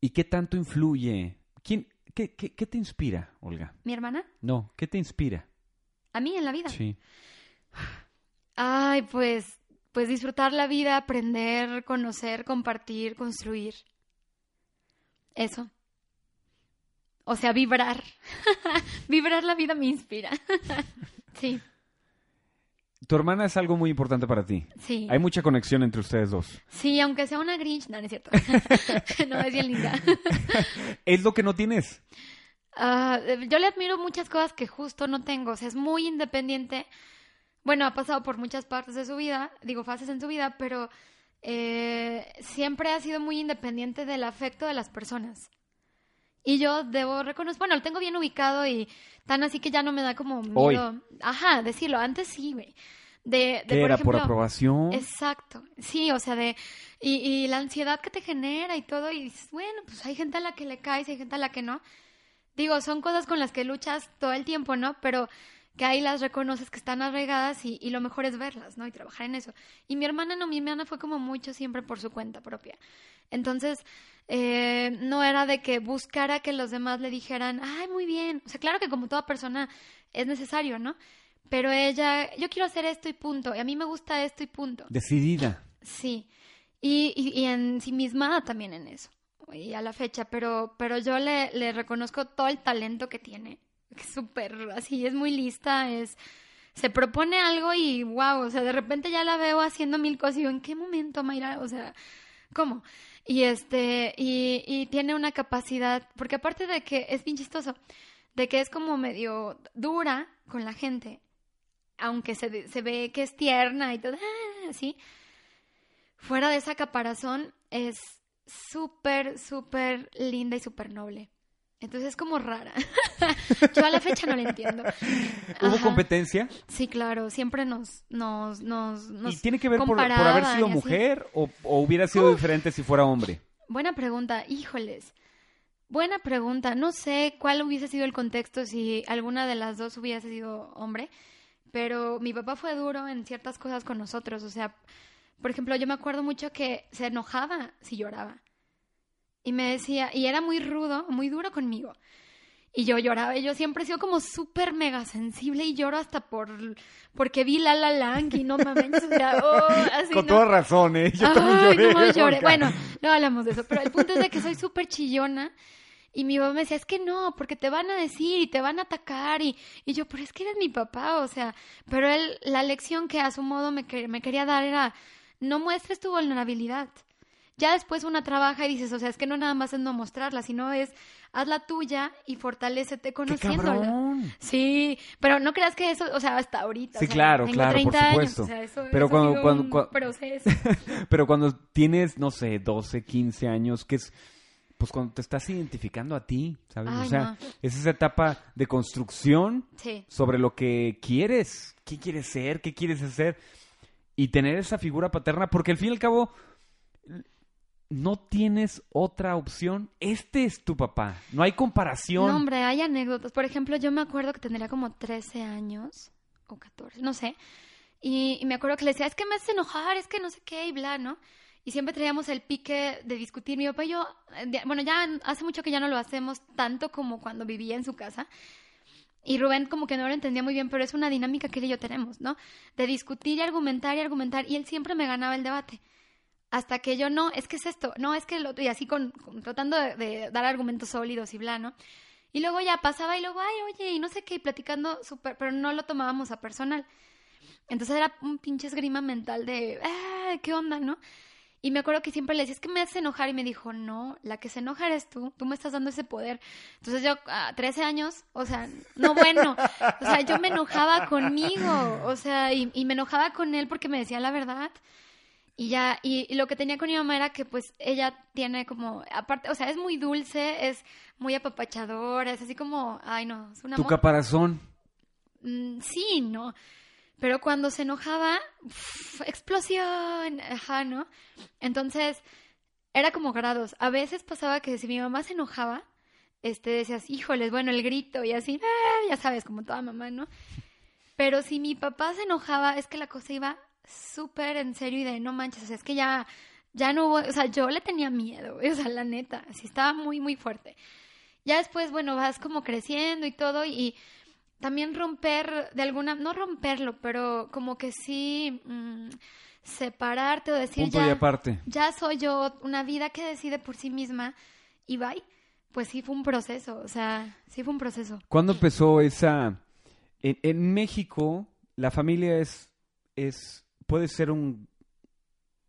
¿Y qué tanto influye? ¿Quién, qué, qué, qué te inspira, Olga? ¿Mi hermana? No, ¿qué te inspira? A mí en la vida. Sí. Ay, pues, pues disfrutar la vida, aprender, conocer, compartir, construir. Eso. O sea, vibrar. vibrar la vida me inspira. sí, Tu hermana es algo muy importante para ti. sí. Hay mucha conexión entre ustedes dos. Sí, aunque sea una Grinch, no, no es cierto. no, es bien linda. Es lo que no tienes. Ah, yo le admiro muchas cosas que justo no tengo. O sea, es muy independiente. Bueno, ha pasado por muchas partes de su vida, digo, fases en su vida, pero eh, siempre ha sido muy independiente del afecto de las personas. Y yo debo reconocer, bueno, lo tengo bien ubicado y tan así que ya no me da como Hoy. miedo. Ajá, decirlo. Antes sí, güey. De, de, ¿Qué por era? ¿Por aprobación? Exacto, sí, o sea, de y, y la ansiedad que te genera y todo, y dices, bueno, pues hay gente a la que le caes, hay gente a la que no. Digo, son cosas con las que luchas todo el tiempo, ¿no? Pero que ahí las reconoces que están arraigadas y, y lo mejor es verlas, ¿no? Y trabajar en eso. Y mi hermana no, mi hermana fue como mucho siempre por su cuenta propia. Entonces, eh, no era de que buscara que los demás le dijeran, ay, muy bien. O sea, claro que como toda persona es necesario, ¿no? Pero ella, yo quiero hacer esto y punto. Y a mí me gusta esto y punto. Decidida. Sí. Y, y, y en sí misma también en eso. y a la fecha, pero, pero yo le, le reconozco todo el talento que tiene. Súper así, es muy lista, es se propone algo y wow, o sea, de repente ya la veo haciendo mil cosas y yo, ¿en qué momento, Mayra? O sea, ¿cómo? Y este, y, y tiene una capacidad, porque aparte de que es bien chistoso, de que es como medio dura con la gente, aunque se, se ve que es tierna y todo, así, fuera de esa caparazón es súper, súper linda y súper noble. Entonces es como rara. Yo a la fecha no la entiendo. ¿Hubo competencia? Sí, claro. Siempre nos, nos, nos, ¿Y tiene que ver por, haber sido mujer o, hubiera sido diferente si fuera hombre? Buena pregunta. Híjoles. Buena pregunta. No sé cuál hubiese sido el contexto si alguna de las dos hubiese sido hombre, pero mi papá fue duro en ciertas cosas con nosotros. O sea, por ejemplo, yo me acuerdo mucho que se enojaba si lloraba. Y me decía, y era muy rudo, muy duro conmigo. Y yo lloraba, y yo siempre he sido como súper mega sensible y lloro hasta por porque vi La La Land y no mames, oh, así, Con toda razón, ¿eh? Yo también lloré. lloré. Bueno, no hablamos de eso, pero el punto es de que soy súper chillona y mi mamá me decía, es que no, porque te van a decir y te van a atacar y, y yo, pero es que eres mi papá, o sea, pero él, la lección que a su modo me, me quería dar era, no muestres tu vulnerabilidad. Ya después una trabaja y dices, o sea, es que no nada más es no mostrarla, sino es haz la tuya y fortalecete conociéndola. Sí, pero no creas que eso, o sea, hasta ahorita. Sí, claro, claro, por supuesto. pero cuando, cuando, pero cuando tienes, no sé, 12, 15 años, que es pues cuando te estás identificando a ti, ¿sabes? o sea, es esa etapa de construcción sobre lo que quieres, qué quieres ser, qué quieres hacer y tener esa figura paterna, porque al fin y al cabo no tienes otra opción. Este es tu papá. No hay comparación. No, hombre, hay anécdotas. Por ejemplo, yo me acuerdo que tendría como 13 años o 14, no sé. Y, me acuerdo que le decía, es que me hace enojar, es que no sé qué y bla, ¿no? Y siempre traíamos el pique de discutir. Mi papá y yo, eh, bueno, ya hace mucho que ya no lo hacemos tanto como cuando vivía en su casa. Y Rubén como que no lo entendía muy bien, pero es una dinámica que él y yo tenemos, ¿no? De discutir y argumentar y argumentar. Y él siempre me ganaba el debate hasta que yo no, es que es esto, no, es que lo otro, y así con, tratando de, dar argumentos sólidos y bla, ¿no? Y luego ya pasaba y luego, ay, oye, y no sé qué, y platicando súper, pero no lo tomábamos a personal. Entonces era un pinche esgrima mental de, ah, ¿qué onda, no? Y me acuerdo que siempre le decía, es que me hace enojar, y me dijo, no, la que se enoja eres tú, tú me estás dando ese poder. Entonces yo, a 13 años, o sea, no bueno, o sea, yo me enojaba conmigo, o sea, y, y me enojaba con él porque me decía la verdad. Y ya, y, lo que tenía con mi mamá era que pues ella tiene como, aparte, o sea, es muy dulce, es muy apapachadora, es así como, ay no, es una... ¿Tu caparazón? Mm, sí, no. Pero cuando se enojaba, explosión, ajá, ¿no? Entonces, era como grados. A veces pasaba que si mi mamá se enojaba, este, decías, híjoles, bueno, el grito y así, ah, ya sabes, como toda mamá, ¿no? Pero si mi papá se enojaba, es que la cosa iba súper en serio y de no manches, o sea, es que ya, ya no hubo, o sea, yo le tenía miedo, o sea, la neta, así estaba muy, muy fuerte. Ya después, bueno, vas como creciendo y todo y también romper de alguna, no romperlo, pero como que sí mm, separarte o decir ya, ya soy yo, una vida que decide por sí misma y bye. Pues sí fue un proceso, o sea, sí fue un proceso. ¿Cuándo empezó esa... En, en México, la familia es, es puede ser un,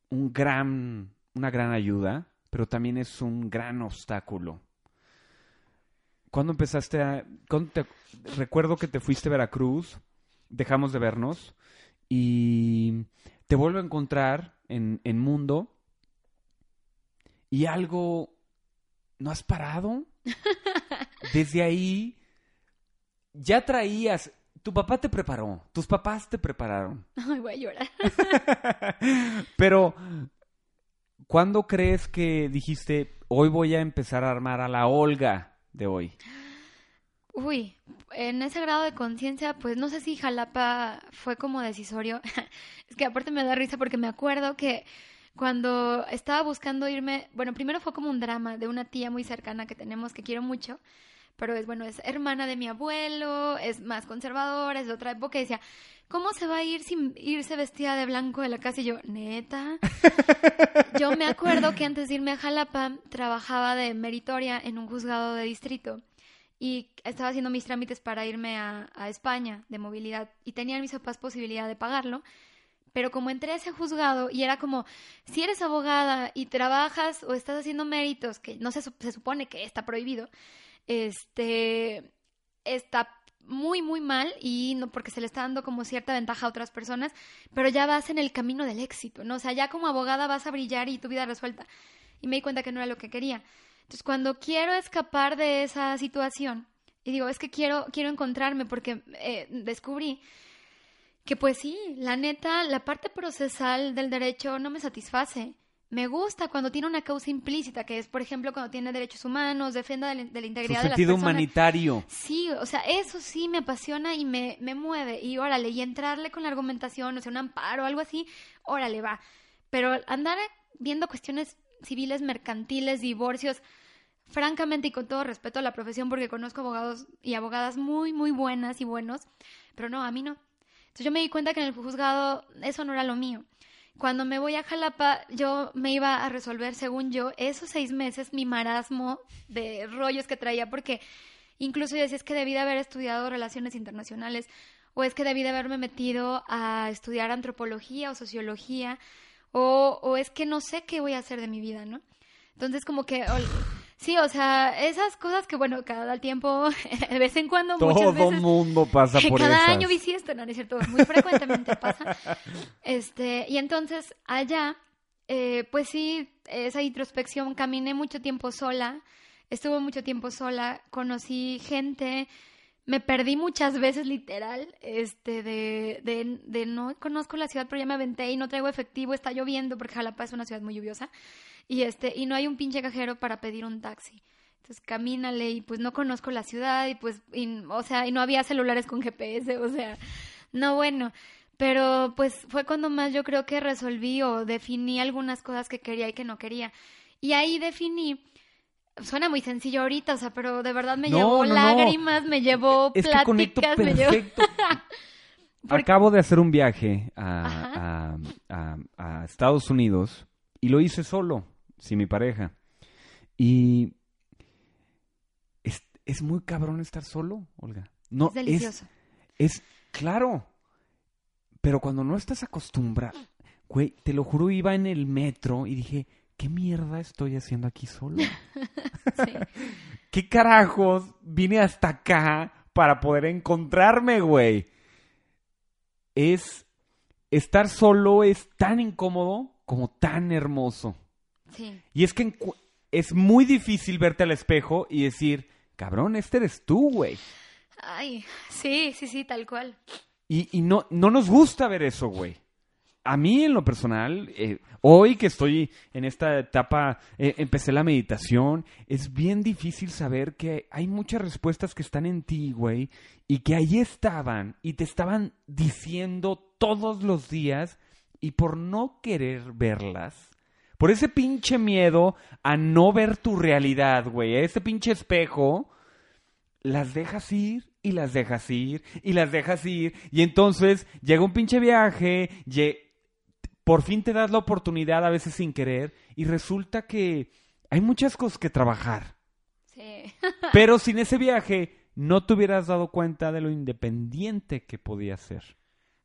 un gran, una gran ayuda, pero también es un gran obstáculo. ¿Cuándo empezaste a...? recuerdo que te fuiste a Veracruz, dejamos de vernos, y te vuelvo a encontrar en, en Mundo, y algo... ¿No has parado? Desde ahí ya traías tu papá te preparó, tus papás te prepararon. Ay, voy a llorar. Pero, ¿cuándo crees que dijiste, hoy voy a empezar a armar a la Olga de hoy? Uy, en ese grado de conciencia, pues no sé si Jalapa fue como decisorio. es que aparte me da risa porque me acuerdo que cuando estaba buscando irme, bueno, primero fue como un drama de una tía muy cercana que tenemos que quiero mucho pero es bueno, es hermana de mi abuelo, es más conservadora, es de otra época, y decía, ¿cómo se va a ir sin irse vestida de blanco de la casa? Y yo, neta. yo me acuerdo que antes de irme a Jalapa trabajaba de meritoria en un juzgado de distrito y estaba haciendo mis trámites para irme a, a España de movilidad y tenían mis papás posibilidad de pagarlo. Pero como entré a ese juzgado y era como, si eres abogada y trabajas o estás haciendo méritos, que no se, se supone que está prohibido, este, está muy, muy mal y no porque se le está dando como cierta ventaja a otras personas, pero ya vas en el camino del éxito, ¿no? O sea, ya como abogada vas a brillar y tu vida resuelta. Y me di cuenta que no era lo que quería. Entonces, cuando quiero escapar de esa situación, y digo, es que quiero, quiero encontrarme porque eh, descubrí que pues sí, la neta, la parte procesal del derecho no me satisface. Me gusta cuando tiene una causa implícita, que es, por ejemplo, cuando tiene derechos humanos, defenda de la, de la integridad Su de las sentido personas. humanitario. Sí, o sea, eso sí me apasiona y me, me mueve. Y órale, y entrarle con la argumentación, o sea, un amparo algo así, órale, va. Pero andar viendo cuestiones civiles, mercantiles, divorcios, francamente y con todo respeto a la profesión, porque conozco abogados y abogadas muy, muy buenas y buenos, pero no, a mí no. Entonces yo me di cuenta que en el juzgado eso no era lo mío. Cuando me voy a Jalapa, yo me iba a resolver, según yo, esos seis meses, mi marasmo de rollos que traía, porque incluso yo decía, es que debí de haber estudiado relaciones internacionales, o es que debí de haberme metido a estudiar antropología o sociología, o, o es que no sé qué voy a hacer de mi vida, ¿no? Entonces, como que, sí, o sea, esas cosas que, bueno, cada tiempo, de vez en cuando, muchas Todo veces... mundo pasa por Cada esas. año bisiesto, no, no es cierto, muy frecuentemente pasa. Este, y entonces allá, eh, pues sí, esa introspección, caminé mucho tiempo sola, estuve mucho tiempo sola, conocí gente, me perdí muchas veces literal, este, de, de, de no conozco la ciudad, pero ya me aventé y no traigo efectivo, está lloviendo porque Jalapa es una ciudad muy lluviosa, y este, y no hay un pinche cajero para pedir un taxi. Entonces camínale y pues no conozco la ciudad y pues, y, o sea, y no había celulares con GPS, o sea, no bueno. Pero pues fue cuando más yo creo que resolví o definí algunas cosas que quería y que no quería. Y ahí definí, suena muy sencillo ahorita, o sea, pero de verdad me No, llevó no, no. lágrimas, me llevó Es que conecto pláticas, me llevó... Porque- Acabo de hacer un viaje a- a- a Estados Unidos y lo hice solo, sin mi pareja. Y es, es muy cabrón estar solo, Olga. No, Es delicioso. Es, claro. Pero cuando no estás acostumbrado, güey, te lo juro, iba en el metro y dije, ¿qué mierda estoy haciendo aquí solo? Sí. ¿Qué carajos vine hasta acá para poder encontrarme, güey? Es estar solo es tan incómodo como tan hermoso. sí. Y es que es muy difícil verte al espejo y decir, cabrón, este eres tú, güey. Ay, sí, sí, sí, tal cual. Y, y no, no nos gusta ver eso, güey. A mí, en lo personal, eh, hoy que estoy en esta etapa, eh, empecé la meditación, es bien difícil saber que hay muchas respuestas que están en ti, güey, y que ahí estaban y te estaban diciendo todos los días, y por no querer verlas, por ese pinche miedo a no ver tu realidad, güey, ese pinche espejo, las dejas ir y las dejas ir y las dejas ir y entonces llega un pinche viaje, por fin te das la oportunidad a veces sin querer y resulta que hay muchas cosas que trabajar, Sí. pero sin ese viaje no te hubieras dado cuenta de lo independiente que podías ser.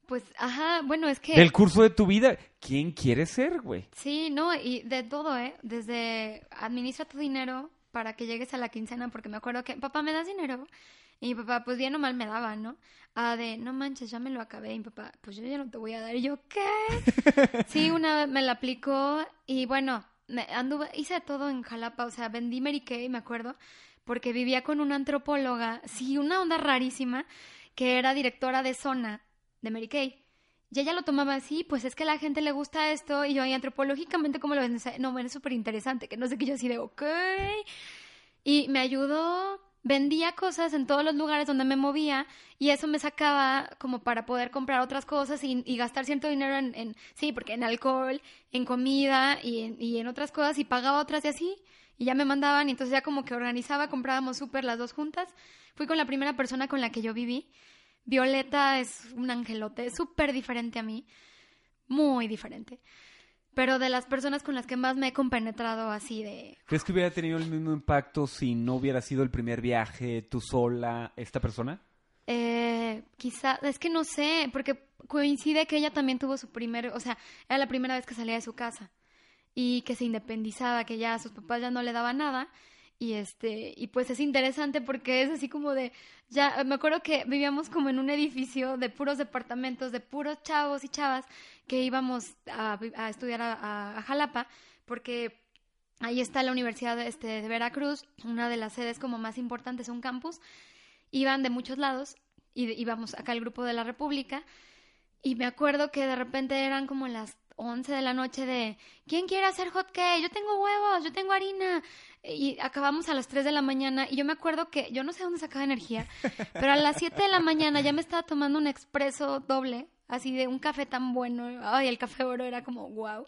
Pues, ajá, bueno, es que... Del curso de tu vida, ¿quién quieres ser, güey? Sí, no, y de todo, ¿eh? Desde administra tu dinero para que llegues a la quincena, porque me acuerdo que, papá, ¿me das dinero? Y mi papá, pues bien o mal me daba, ¿no? Ah, de, no manches, ya me lo acabé. Y mi papá, pues yo ya no te voy a dar. Y yo, ¿qué? sí, una vez me la aplicó y bueno, me anduve, hice todo en Jalapa, o sea, vendí Mary Kay, me acuerdo, porque vivía con una antropóloga, sí, una onda rarísima, que era directora de zona de Mary Kay. Y ella lo tomaba así, pues es que a la gente le gusta esto, y yo, y antropológicamente, ¿cómo lo ven? No, bueno, es súper interesante, que no sé qué, yo así de, ok. Y me ayudó, vendía cosas en todos los lugares donde me movía, y eso me sacaba como para poder comprar otras cosas y, gastar cierto dinero en, en- sí, porque en alcohol, en comida y en, y en otras cosas, y pagaba otras y así, y ya me mandaban, y entonces ya como que organizaba, comprábamos súper las dos juntas. Fui con la primera persona con la que yo viví, Violeta es un angelote, súper diferente a mí, muy diferente. Pero de las personas con las que más me he compenetrado así de... ¿Crees que hubiera tenido el mismo impacto si no hubiera sido el primer viaje tú sola, esta persona? Eh, quizá, es que no sé, porque coincide que ella también tuvo su primer, o sea, era la primera vez que salía de su casa y que se independizaba, que ya a sus papás ya no le daba nada y este y pues es interesante porque es así como de ya me acuerdo que vivíamos como en un edificio de puros departamentos de puros chavos y chavas que íbamos a, estudiar a, Jalapa porque ahí está la universidad este, de Veracruz una de las sedes como más importantes un campus iban de muchos lados y íbamos acá el grupo de la República y me acuerdo que de repente eran como las 11 de la noche de ¿quién quiere hacer hot cake? Yo tengo huevos, yo tengo harina. Y acabamos a las 3 de la mañana y yo me acuerdo que yo no sé dónde sacaba energía, pero a las 7 de la mañana ya me estaba tomando un expreso doble, así de un café tan bueno. Ay, el café oro era como wow.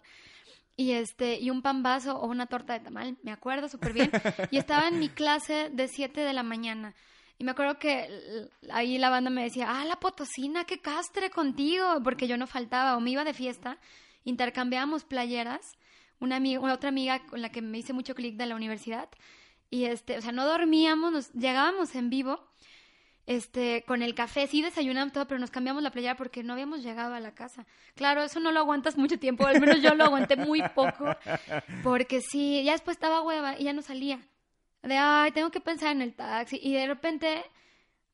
Y este y un pan vaso o una torta de tamal, me acuerdo súper bien. Y estaba en mi clase de 7 de la mañana. Y me acuerdo que ahí la banda me decía, ah, la potosina, qué castre contigo, porque yo no faltaba o me iba de fiesta intercambiábamos playeras, una, amiga, otra amiga con la que me hice mucho clic de la universidad, y este, o sea, no dormíamos, nos, llegábamos en vivo, este, con el café, sí desayunábamos todo, pero nos cambiamos la playera porque no habíamos llegado a la casa. Claro, eso no lo aguantas mucho tiempo, al menos yo lo aguanté muy poco, porque sí, ya después estaba hueva y ya no salía. De, ay, tengo que pensar en el taxi, y de repente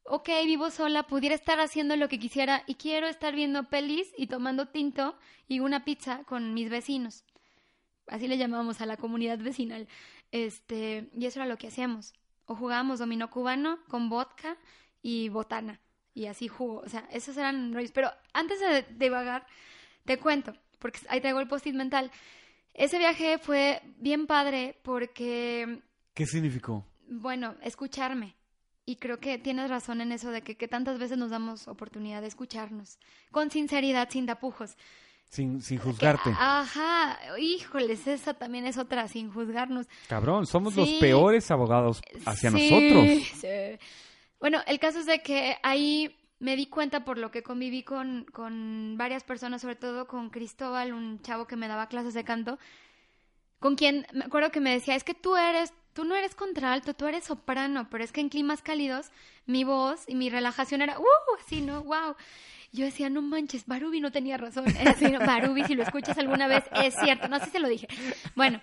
ok, vivo sola, pudiera estar haciendo lo que quisiera y quiero estar viendo pelis y tomando tinto y una pizza con mis vecinos. Así le llamamos a la comunidad vecinal. Este, y eso era lo que hacíamos. O jugábamos dominó cubano con vodka y botana. Y así jugó. O sea, esos eran rollos. Pero antes de divagar, te cuento, porque ahí traigo el post-it mental. Ese viaje fue bien padre porque... ¿Qué significó? Bueno, escucharme y creo que tienes razón en eso de que, tantas veces nos damos oportunidad de escucharnos, con sinceridad, sin tapujos. Sin, sin juzgarte. ajá, híjoles, esa también es otra, sin juzgarnos. Cabrón, somos los peores abogados hacia nosotros. Sí. Bueno, el caso es de que ahí me di cuenta por lo que conviví con, con varias personas, sobre todo con Cristóbal, un chavo que me daba clases de canto, con quien me acuerdo que me decía, es que tú eres tú no eres contralto, tú eres soprano, pero es que en climas cálidos mi voz y mi relajación era, uh, así, ¿no? Wow. Yo decía, no manches, Barubi no tenía razón. así, ¿no? Barubi, si lo escuchas alguna vez, es cierto. No sé si se lo dije. Bueno,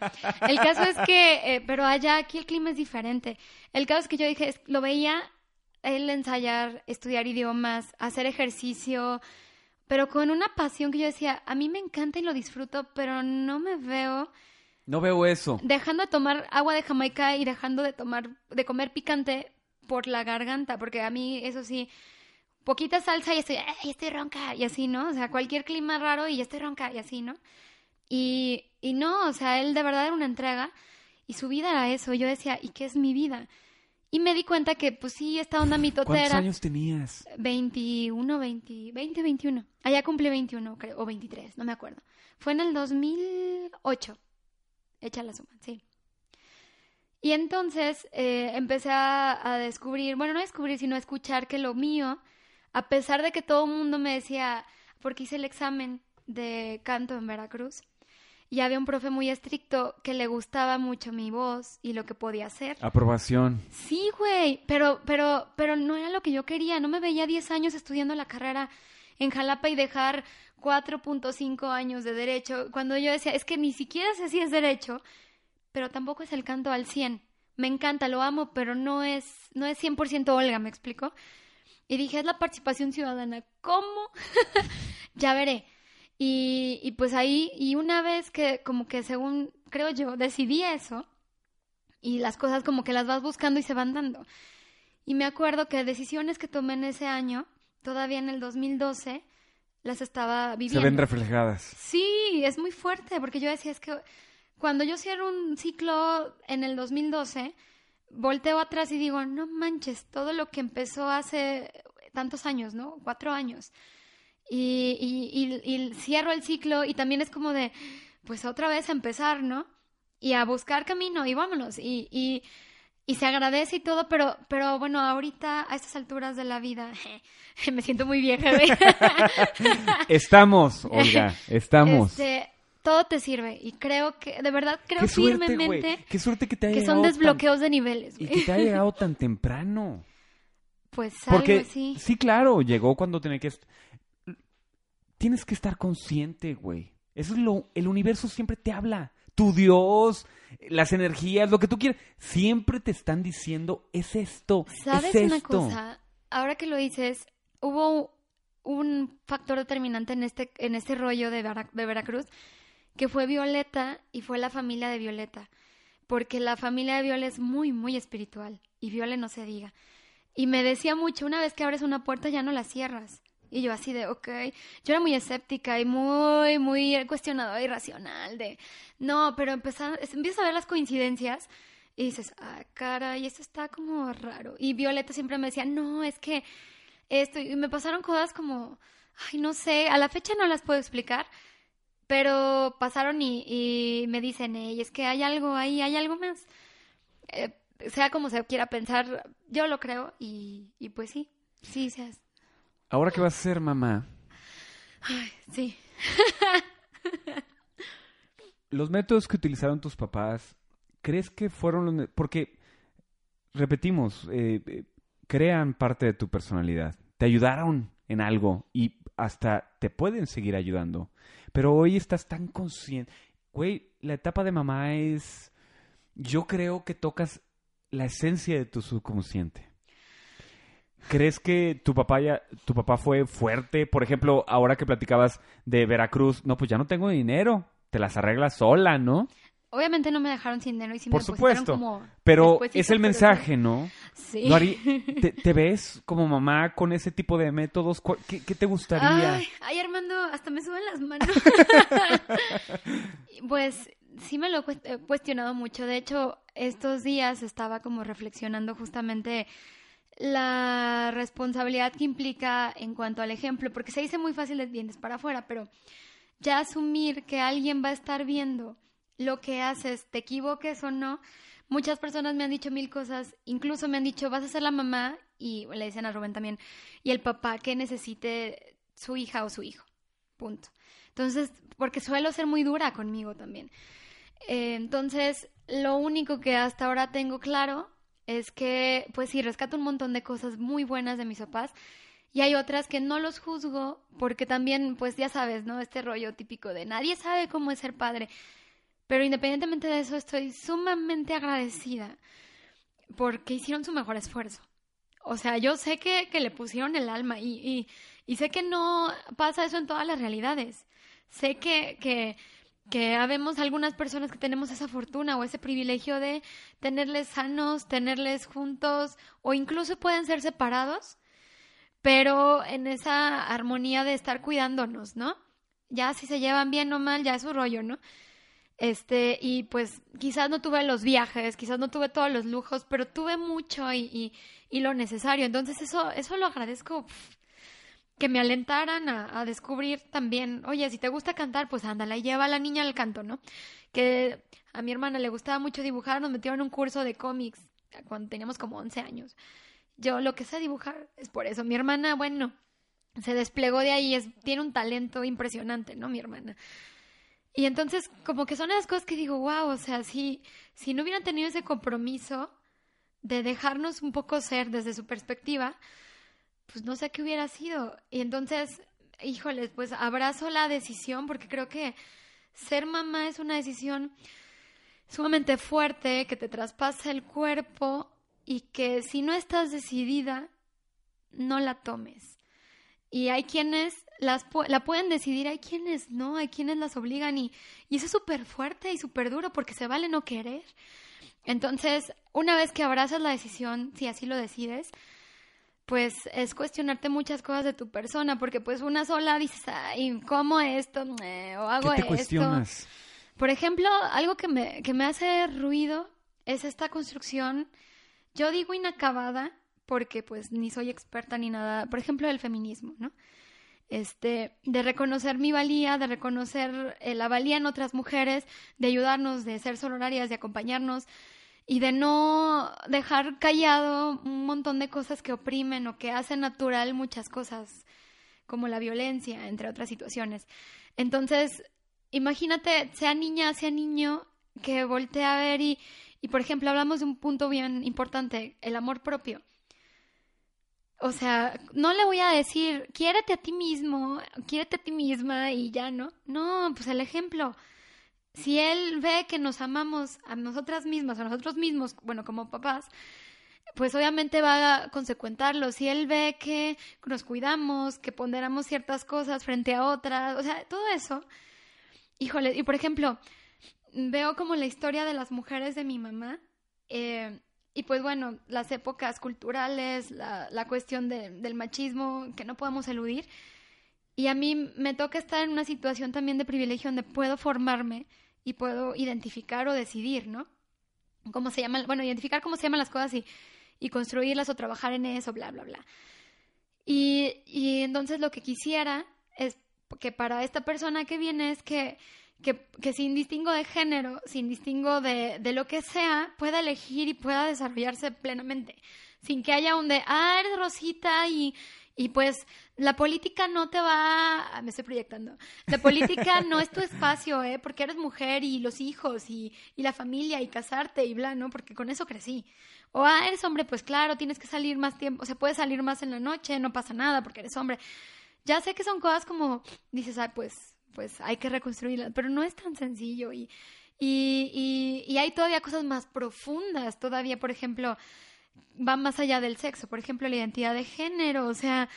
el caso es que, eh, pero allá aquí el clima es diferente. El caso es que yo dije, lo veía él ensayar, estudiar idiomas, hacer ejercicio, pero con una pasión que yo decía, a mí me encanta y lo disfruto, pero no me veo no veo eso. Dejando de tomar agua de Jamaica y dejando de tomar, de comer picante por la garganta, porque a mí eso sí, poquita salsa y estoy, ay, estoy ronca, y así, ¿no? O sea, cualquier clima raro y estoy ronca, y así, ¿no? Y, y no, o sea, él de verdad era una entrega y su vida era eso. Yo decía, ¿y qué es mi vida? Y me di cuenta que, pues sí, esta onda mitotera. ¿Cuántos años tenías? 21, 20, 20, 21. Allá cumplí 21, creo, o 23, no me acuerdo. Fue en el 2008 echa la suma, sí. Y entonces eh, empecé a, descubrir, bueno, no a descubrir, sino a escuchar que lo mío, a pesar de que todo el mundo me decía, porque hice el examen de canto en Veracruz, y había un profe muy estricto que le gustaba mucho mi voz y lo que podía hacer. Aprobación. Sí, güey, pero, pero, pero no era lo que yo quería. No me veía 10 años estudiando la carrera en Jalapa y dejar 4.5 años de derecho, cuando yo decía, es que ni siquiera sé si es derecho, pero tampoco es el canto al 100. Me encanta, lo amo, pero no es, no es 100% Olga, ¿me explico? Y dije, es la participación ciudadana. ¿Cómo? ya veré. Y, y pues ahí, y una vez que como que según creo yo, decidí eso, y las cosas como que las vas buscando y se van dando. Y me acuerdo que decisiones que tomé en ese año, todavía en el 2012, las estaba viviendo. Se ven reflejadas. Sí, es muy fuerte, porque yo decía, es que cuando yo cierro un ciclo en el 2012, volteo atrás y digo, no manches, todo lo que empezó hace tantos años, ¿no? Cuatro años. Y, y, cierro el ciclo y también es como de, pues otra vez a empezar, ¿no? Y a buscar camino y vámonos. Y, y se agradece y todo, pero, pero bueno, ahorita a estas alturas de la vida me siento muy vieja. Estamos, Olga, estamos. Este, todo te sirve y creo que, de verdad, creo Qué suerte, güey. firmemente Qué suerte que te haya que son tan- desbloqueos de niveles. Y güey. que te haya llegado tan temprano. Pues algo Porque, así. sí, claro, llegó cuando tenía que... Tienes que estar consciente, güey. Eso es lo... El universo siempre te habla. Tu Dios, las energías, lo que tú quieras. Siempre te están diciendo, es esto, ¿Sabes es una esto. cosa? Ahora que lo dices, hubo un factor determinante en este, en este rollo de, Vera- de Veracruz, que fue Violeta y fue la familia de Violeta. Porque la familia de Viola es muy, muy espiritual. Y Viola no se diga. Y me decía mucho, una vez que abres una puerta ya no la cierras. Y yo así de, ok. Yo era muy escéptica y muy, muy cuestionadora y racional de, no, pero empiezas a ver las coincidencias y dices, ah, caray, esto está como raro. Y Violeta siempre me decía, no, es que esto, y me pasaron cosas como, ay, no sé, a la fecha no las puedo explicar, pero pasaron y, y me dicen, ey, es que hay algo ahí, hay algo más. Eh, sea como se quiera pensar, yo lo creo y, y pues sí, sí, seas. Ahora que vas a ser mamá, Ay, sí. los métodos que utilizaron tus papás, ¿crees que fueron los... Porque, repetimos, eh, eh, crean parte de tu personalidad. Te ayudaron en algo y hasta te pueden seguir ayudando. Pero hoy estás tan consciente. Güey, la etapa de mamá es... Yo creo que tocas la esencia de tu subconsciente. ¿Crees que tu papá ya, tu papá fue fuerte? Por ejemplo, ahora que platicabas de Veracruz, no, pues ya no tengo dinero, te las arreglas sola, ¿no? Obviamente no me dejaron sin dinero y sí Por me supuesto, como Pero es el mensaje, ¿no? Sí. ¿Lo harí- te, te ves como mamá con ese tipo de métodos? ¿Cuál- ¿Qué, qué te gustaría? Ay, ay, Armando, hasta me suben las manos. pues sí me lo he cuestionado mucho. De hecho, estos días estaba como reflexionando justamente la responsabilidad que implica en cuanto al ejemplo, porque se dice muy fácil de dientes para afuera, pero ya asumir que alguien va a estar viendo lo que haces, te equivoques o no. Muchas personas me han dicho mil cosas, incluso me han dicho, vas a ser la mamá, y le dicen a Rubén también, y el papá que necesite su hija o su hijo. Punto. Entonces, porque suelo ser muy dura conmigo también. Eh, entonces, lo único que hasta ahora tengo claro es que, pues sí, rescato un montón de cosas muy buenas de mis papás y hay otras que no los juzgo porque también, pues ya sabes, ¿no? Este rollo típico de nadie sabe cómo es ser padre. Pero independientemente de eso, estoy sumamente agradecida porque hicieron su mejor esfuerzo. O sea, yo sé que, que le pusieron el alma y, y, y sé que no pasa eso en todas las realidades. Sé que, que, que habemos algunas personas que tenemos esa fortuna o ese privilegio de tenerles sanos, tenerles juntos o incluso pueden ser separados, pero en esa armonía de estar cuidándonos, ¿no? Ya si se llevan bien o mal, ya es su rollo, ¿no? Este, y pues quizás no tuve los viajes, quizás no tuve todos los lujos, pero tuve mucho y, y, y lo necesario. Entonces eso, eso lo agradezco. que me alentaran a, a descubrir también, oye, si te gusta cantar, pues ándala y lleva a la niña al canto, ¿no? Que a mi hermana le gustaba mucho dibujar, nos metieron en un curso de cómics cuando teníamos como 11 años. Yo lo que sé dibujar es por eso. Mi hermana, bueno, se desplegó de ahí, es, tiene un talento impresionante, ¿no? Mi hermana. Y entonces, como que son esas cosas que digo, wow, o sea, si, si no hubieran tenido ese compromiso de dejarnos un poco ser desde su perspectiva, pues no sé qué hubiera sido. Y entonces, híjoles, pues abrazo la decisión porque creo que ser mamá es una decisión sumamente fuerte, que te traspasa el cuerpo y que si no estás decidida, no la tomes. Y hay quienes las la pueden decidir, hay quienes no, hay quienes las obligan y, y eso es súper fuerte y súper duro porque se vale no querer. Entonces, una vez que abrazas la decisión, si así lo decides, pues es cuestionarte muchas cosas de tu persona, porque pues una sola dices, ay, ¿cómo esto? Eh, o hago ¿Qué te esto. cuestionas? Por ejemplo, algo que me, que me hace ruido es esta construcción, yo digo inacabada, porque pues ni soy experta ni nada, por ejemplo, del feminismo, ¿no? Este, de reconocer mi valía, de reconocer eh, la valía en otras mujeres, de ayudarnos, de ser solidarias, de acompañarnos. y de no dejar callado un montón de cosas que oprimen o que hacen natural muchas cosas, como la violencia, entre otras situaciones. Entonces, imagínate, sea niña, sea niño, que voltee a ver y, por ejemplo, hablamos de un punto bien importante, el amor propio. O sea, no le voy a decir, quiérete a ti mismo, quiérete a ti misma y ya, ¿no? No, pues el ejemplo si él ve que nos amamos a nosotras mismas, a nosotros mismos, bueno, como papás, pues obviamente va a consecuentarlo. Si él ve que nos cuidamos, que ponderamos ciertas cosas frente a otras, o sea, todo eso, híjole, y por ejemplo, veo como la historia de las mujeres de mi mamá, eh, y pues bueno, las épocas culturales, la, la cuestión del machismo que no podemos eludir, y a mí me toca estar en una situación también de privilegio donde puedo formarme y puedo identificar o decidir, ¿no? Cómo se llaman, bueno, identificar cómo se llaman las cosas y, y construirlas o trabajar en eso, bla, bla, bla. Y, y entonces lo que quisiera es que para esta persona que viene es que, que, que sin distingo de género, sin distingo de, de, lo que sea, pueda elegir y pueda desarrollarse plenamente. Sin que haya un de, ah, eres Rosita y, y pues la política no te va, me estoy proyectando, la política no es tu espacio, ¿eh? Porque eres mujer y los hijos y, y la familia y casarte y bla, ¿no? Porque con eso crecí. O, ah, eres hombre, pues claro, tienes que salir más tiempo, o sea, puedes salir más en la noche, no pasa nada porque eres hombre. Ya sé que son cosas como, dices, ah, pues, pues hay que reconstruirla, pero no es tan sencillo y, y, y, hay todavía cosas más profundas, todavía, por ejemplo, va más allá del sexo, por ejemplo, la identidad de género, o sea,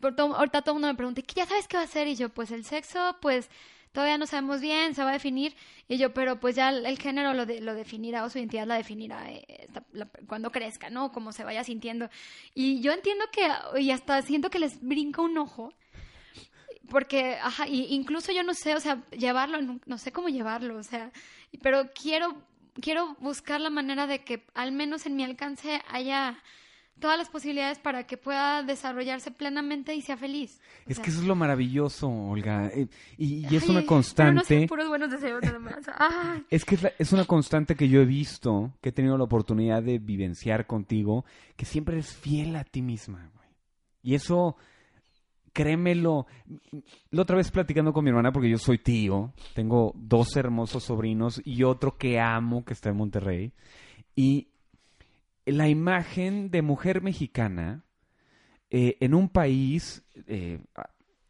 por todo, ahorita todo el mundo me pregunta, ¿ya sabes qué va a ser? Y yo, pues el sexo, pues todavía no sabemos bien, se va a definir, y yo, pero pues ya el, género lo, de, lo definirá o su identidad la definirá eh, cuando crezca, ¿no? Como se vaya sintiendo. Y yo entiendo que, y hasta siento que les brinca un ojo, porque, ajá, y incluso yo no sé, o sea, llevarlo, no, no sé cómo llevarlo, o sea, pero quiero quiero buscar la manera de que al menos en mi alcance haya todas las posibilidades para que pueda desarrollarse plenamente y sea feliz. es que eso es lo maravilloso, Olga. Eh, y, es una constante. no puros buenos deseos Es que es, una constante que yo he visto, que he tenido la oportunidad de vivenciar contigo, que siempre eres fiel a ti misma, güey. Y eso créemelo. La otra vez platicando con mi hermana, porque yo soy tío, tengo dos hermosos sobrinos y otro que amo, que está en Monterrey. Y la imagen de mujer mexicana eh, en un país eh,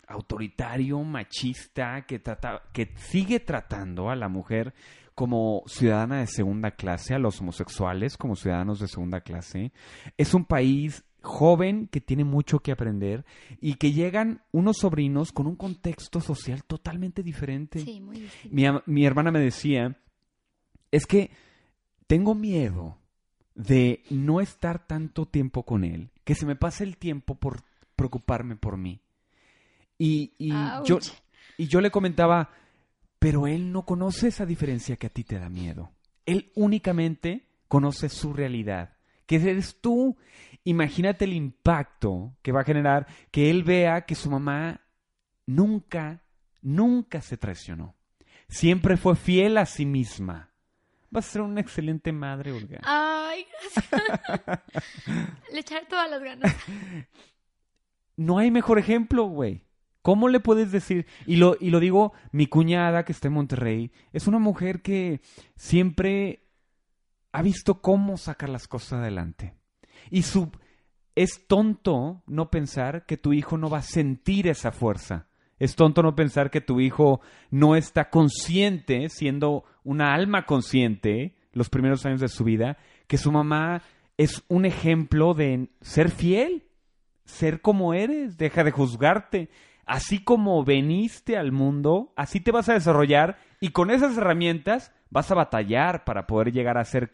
autoritario, machista, que, trata, que sigue tratando a la mujer como ciudadana de segunda clase, a los homosexuales como ciudadanos de segunda clase, es un país joven que tiene mucho que aprender y que llegan unos sobrinos con un contexto social totalmente diferente. Sí, muy mi, mi, hermana me decía, es que tengo miedo de no estar tanto tiempo con él, que se me pase el tiempo por preocuparme por mí. Y, y yo, y yo le comentaba, pero él no conoce esa diferencia que a ti te da miedo. Él únicamente conoce su realidad, que eres tú Imagínate el impacto que va a generar que él vea que su mamá nunca, nunca se traicionó. Siempre fue fiel a sí misma. Va a ser una excelente madre, Olga. Ay, gracias. le echar todas las ganas. No hay mejor ejemplo, güey. ¿Cómo le puedes decir? Y lo, y lo digo, mi cuñada que está en Monterrey, es una mujer que siempre ha visto cómo sacar las cosas adelante. Y su, es tonto no pensar que tu hijo no va a sentir esa fuerza. Es tonto no pensar que tu hijo no está consciente, siendo una alma consciente los primeros años de su vida, que su mamá es un ejemplo de ser fiel, ser como eres, deja de juzgarte. Así como veniste al mundo, así te vas a desarrollar y con esas herramientas vas a batallar para poder llegar a ser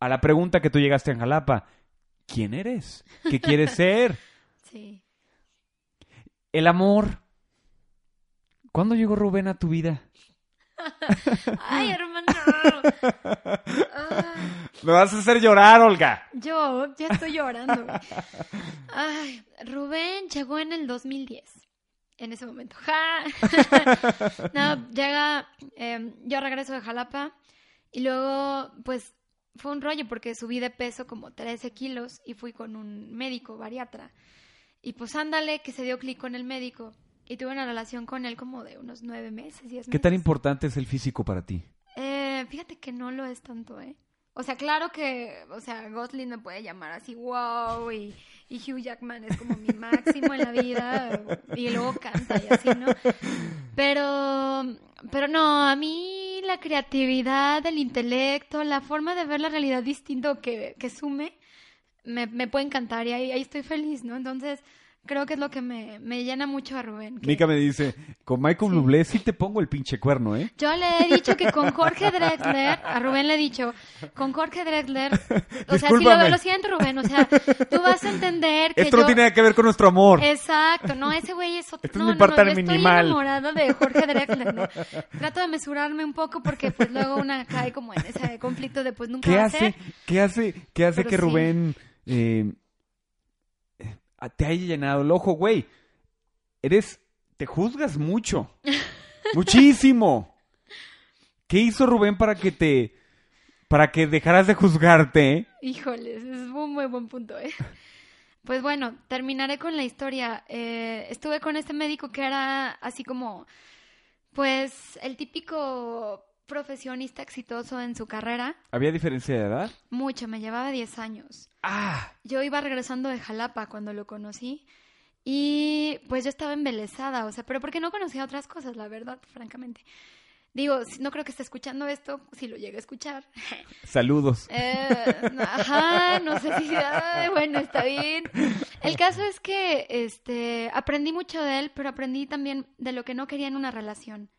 a la pregunta que tú llegaste en Jalapa, quién eres, qué quieres ser. Sí. El amor. ¿Cuándo llegó Rubén a tu vida? Ay, hermano. Me vas a hacer llorar, Olga. Yo ya estoy llorando. Ay, Rubén llegó en el 2010. En ese momento. no, llega. Em, yo regreso de Jalapa. Y luego, pues, fue un rollo porque subí de peso como 13 kilos y fui con un médico bariatra. Y pues ándale, que se dio clic con el médico. Y tuve una relación con él como de unos nueve meses, diez meses. ¿Qué tan importante es el físico para ti? Eh, fíjate que no lo es tanto, ¿eh? O sea, claro que, o sea, Gosling me puede llamar así, wow, y, y Hugh Jackman es como mi máximo en la vida, y luego canta y así, ¿no? Pero, pero no, a mí la creatividad, el intelecto, la forma de ver la realidad distinto que, que sume, me, me puede encantar y ahí, ahí estoy feliz, ¿no? Entonces, creo que es lo que me, me llena mucho a Rubén. que- Mica me dice, con Michael Bublé sí te pongo el pinche cuerno, ¿eh? Yo le he dicho que con Jorge Drexler, a Rubén le he dicho, con Jorge Drexler, o sea, sí lo, lo siento Rubén, o sea, tú vas a entender que Esto yo... no tiene nada que ver con nuestro amor. Exacto, no, ese güey es otro... Este es no, mi no, parte no, yo estoy minimal. enamorada de Jorge Drexler, ¿no? Trato de mesurarme un poco porque pues luego una cae como en ese conflicto de pues nunca ¿Qué va a hace, ser. qué hace, qué hace Pero que sí. Rubén eh, te haya llenado el ojo, güey? Eres, te juzgas mucho, muchísimo. ¿Qué hizo Rubén para que te, para que dejaras de juzgarte? Híjoles, es un muy buen punto, ¿eh? Pues bueno, terminaré con la historia. Eh, estuve con este médico que era así como, pues, el típico profesionista exitoso en su carrera. ¿Había diferencia de edad? Mucho, me llevaba 10 años. Ah, Yo iba regresando de Jalapa cuando lo conocí y pues yo estaba embelesada, o sea, pero porque no conocía otras cosas, la verdad, francamente. Digo, no creo que esté escuchando esto, si lo llegue a escuchar. saludos. Eh, ajá, no sé si. ay, bueno, está bien. El caso es que este, aprendí mucho de él, pero aprendí también de lo que no quería en una relación.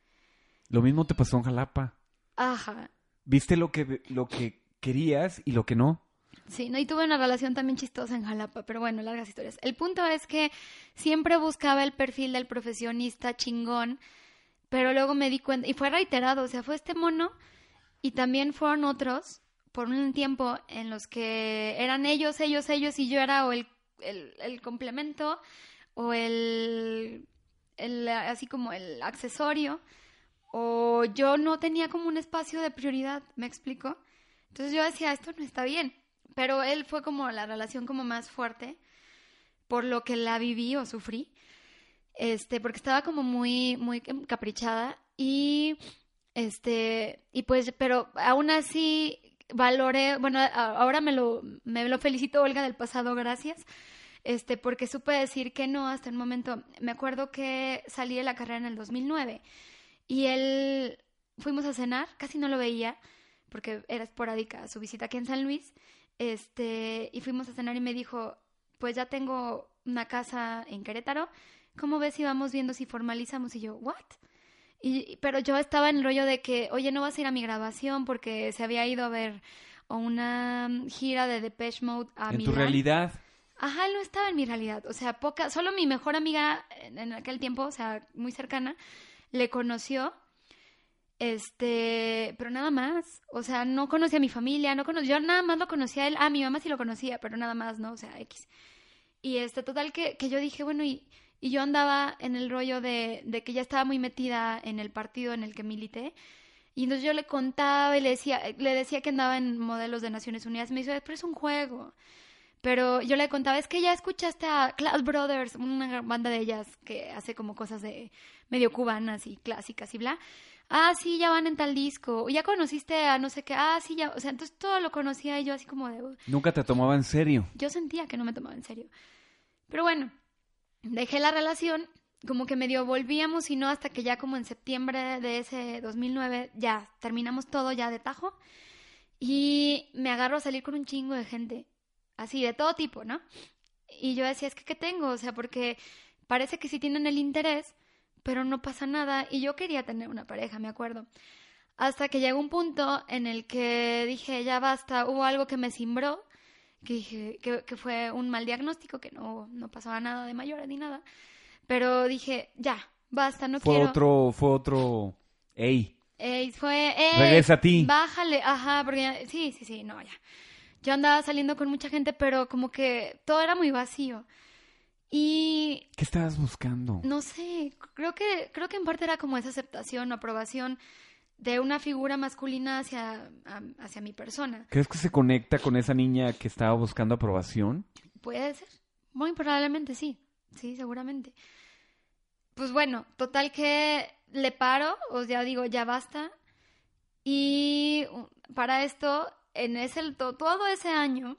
Lo mismo te pasó en Jalapa. Ajá. ¿Viste lo que, lo que querías y lo que no? Sí, no, y tuve una relación también chistosa en Jalapa, pero bueno, largas historias. El punto es que siempre buscaba el perfil del profesionista chingón, pero luego me di cuenta, y fue reiterado, o sea, fue este mono, y también fueron otros, por un tiempo, en los que eran ellos, ellos, ellos, y yo era o el, el, el complemento, o el, el, así como el accesorio, o yo no tenía como un espacio de prioridad, ¿me explico? Entonces yo decía, esto no está bien. Pero él fue como la relación como más fuerte por lo que la viví o sufrí. Este, porque estaba como muy, muy caprichada y este, y pues, pero aún así valoré, bueno, ahora me lo, me lo felicito Olga del pasado, gracias. Este, porque supe decir que no hasta el momento. Me acuerdo que salí de la carrera en el 2009 y él fuimos a cenar, casi no lo veía porque era esporádica su visita aquí en San Luis. Este, y fuimos a cenar y me dijo, "Pues ya tengo una casa en Querétaro. ¿Cómo ves si vamos viendo si formalizamos?" Y yo, "What?" Y, pero yo estaba en el rollo de que, oye, no vas a ir a mi grabación porque se había ido a ver una mm, gira de Depeche Mode a en tu realidad. Ajá, él no estaba en mi realidad. O sea, poca, solo mi mejor amiga en, en aquel tiempo, o sea, muy cercana, le conoció. Este, pero nada más. O sea, no conocía a mi familia, no conocía, yo nada más lo conocía a él. Ah, mi mamá sí lo conocía, pero nada más, ¿no? O sea, X. Y este, total que, que yo dije, bueno, y, y yo andaba en el rollo de, de que ya estaba muy metida en el partido en el que milité. Y entonces yo le contaba y le decía, le decía que andaba en modelos de Naciones Unidas. Me dice, pero es un juego. Pero yo le contaba, es que ya escuchaste a Cloud Brothers, una banda de ellas que hace como cosas de medio cubanas y clásicas y bla. Ah, sí, ya van en tal disco. Ya conociste a no sé qué. Ah, sí, ya. O sea, entonces todo lo conocía y yo así como de... Nunca te tomaba en serio. Yo sentía que no me tomaba en serio. Pero bueno, dejé la relación, como que medio volvíamos y no hasta que ya como en septiembre de ese 2009 ya terminamos todo ya de tajo y me agarro a salir con un chingo de gente, así de todo tipo, ¿no? Y yo decía, es que ¿qué tengo? O sea, porque parece que sí tienen el interés, pero no pasa nada y yo quería tener una pareja, me acuerdo. Hasta que llegó un punto en el que dije, ya basta, hubo algo que me cimbró que dije que, que fue un mal diagnóstico, que no, no pasaba nada de mayores ni nada. Pero dije, ya, basta, no Fue quiero. otro, fue otro. Ey, Ey, fue, ey, Regresa a ti. Bájale, ajá, porque ya- sí, sí, sí, no, ya. Yo andaba saliendo con mucha gente, pero como que todo era muy vacío. Y ¿qué estabas buscando? no sé, creo que, creo que en parte era como esa aceptación o aprobación de una figura masculina hacia, hacia mi persona. ¿Crees que se conecta con esa niña que estaba buscando aprobación? Puede ser. Muy probablemente sí. Sí, seguramente. Pues bueno, total que le paro, o ya digo, ya basta. Y para esto, en ese, todo ese año,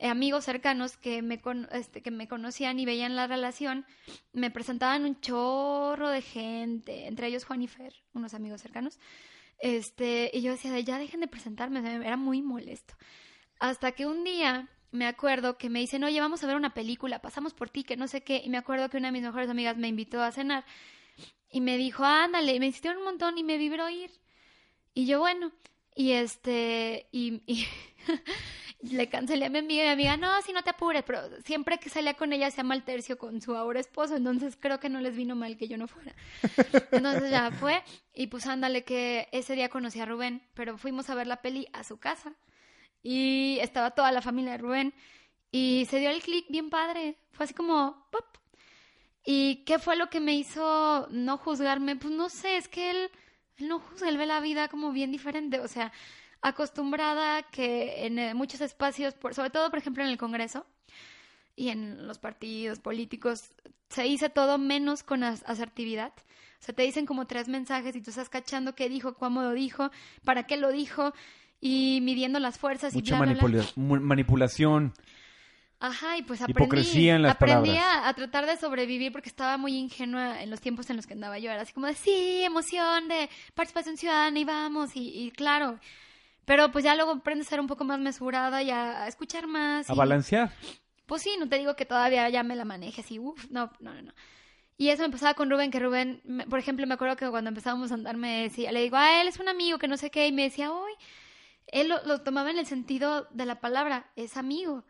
amigos cercanos que me, este, que me conocían y veían la relación, me presentaban un chorro de gente, entre ellos Juan unos amigos cercanos. Este, y yo decía, ya dejen de presentarme, era muy molesto. Hasta que un día me acuerdo que me dicen, oye, vamos a ver una película, pasamos por ti, que no sé qué. Y me acuerdo que una de mis mejores amigas me invitó a cenar y me dijo, ándale, y me insistieron un montón y me vibró ir. Y yo, bueno, y este, y, le cancelé a mi amiga y mi amiga, no, si no te apures, pero siempre que salía con ella se llama el tercio con su ahora esposo, entonces creo que no les vino mal que yo no fuera. Entonces ya fue, y pues ándale que ese día conocí a Rubén, pero fuimos a ver la peli a su casa, y estaba toda la familia de Rubén, y se dio el clic bien padre, fue así como, ¡pop! ¿Y qué fue lo que me hizo no juzgarme? Pues no sé, es que él él no juzga, él ve la vida como bien diferente, o sea, acostumbrada que en eh, muchos espacios, por, sobre todo por ejemplo en el Congreso y en los partidos políticos, se dice todo menos con asertividad. O sea, te dicen como tres mensajes y tú estás cachando qué dijo, cómo lo dijo, para qué lo dijo y midiendo las fuerzas y bla, manipulación. Ajá, y pues aprendí, aprendí a, tratar de sobrevivir porque estaba muy ingenua en los tiempos en los que andaba yo. Era así como de, sí, emoción de participación ciudadana y vamos, y, claro. Pero pues ya luego aprendes a ser un poco más mesurada y a, escuchar más. A balancear. Pues sí, no te digo que todavía ya me la maneje así, uff, no, no, no, no. Y eso me pasaba con Rubén, que Rubén, por ejemplo, me acuerdo que cuando empezábamos a andar me decía, le digo, ah, él es un amigo que no sé qué, y me decía, uy, él lo, lo tomaba en el sentido de la palabra, es amigo.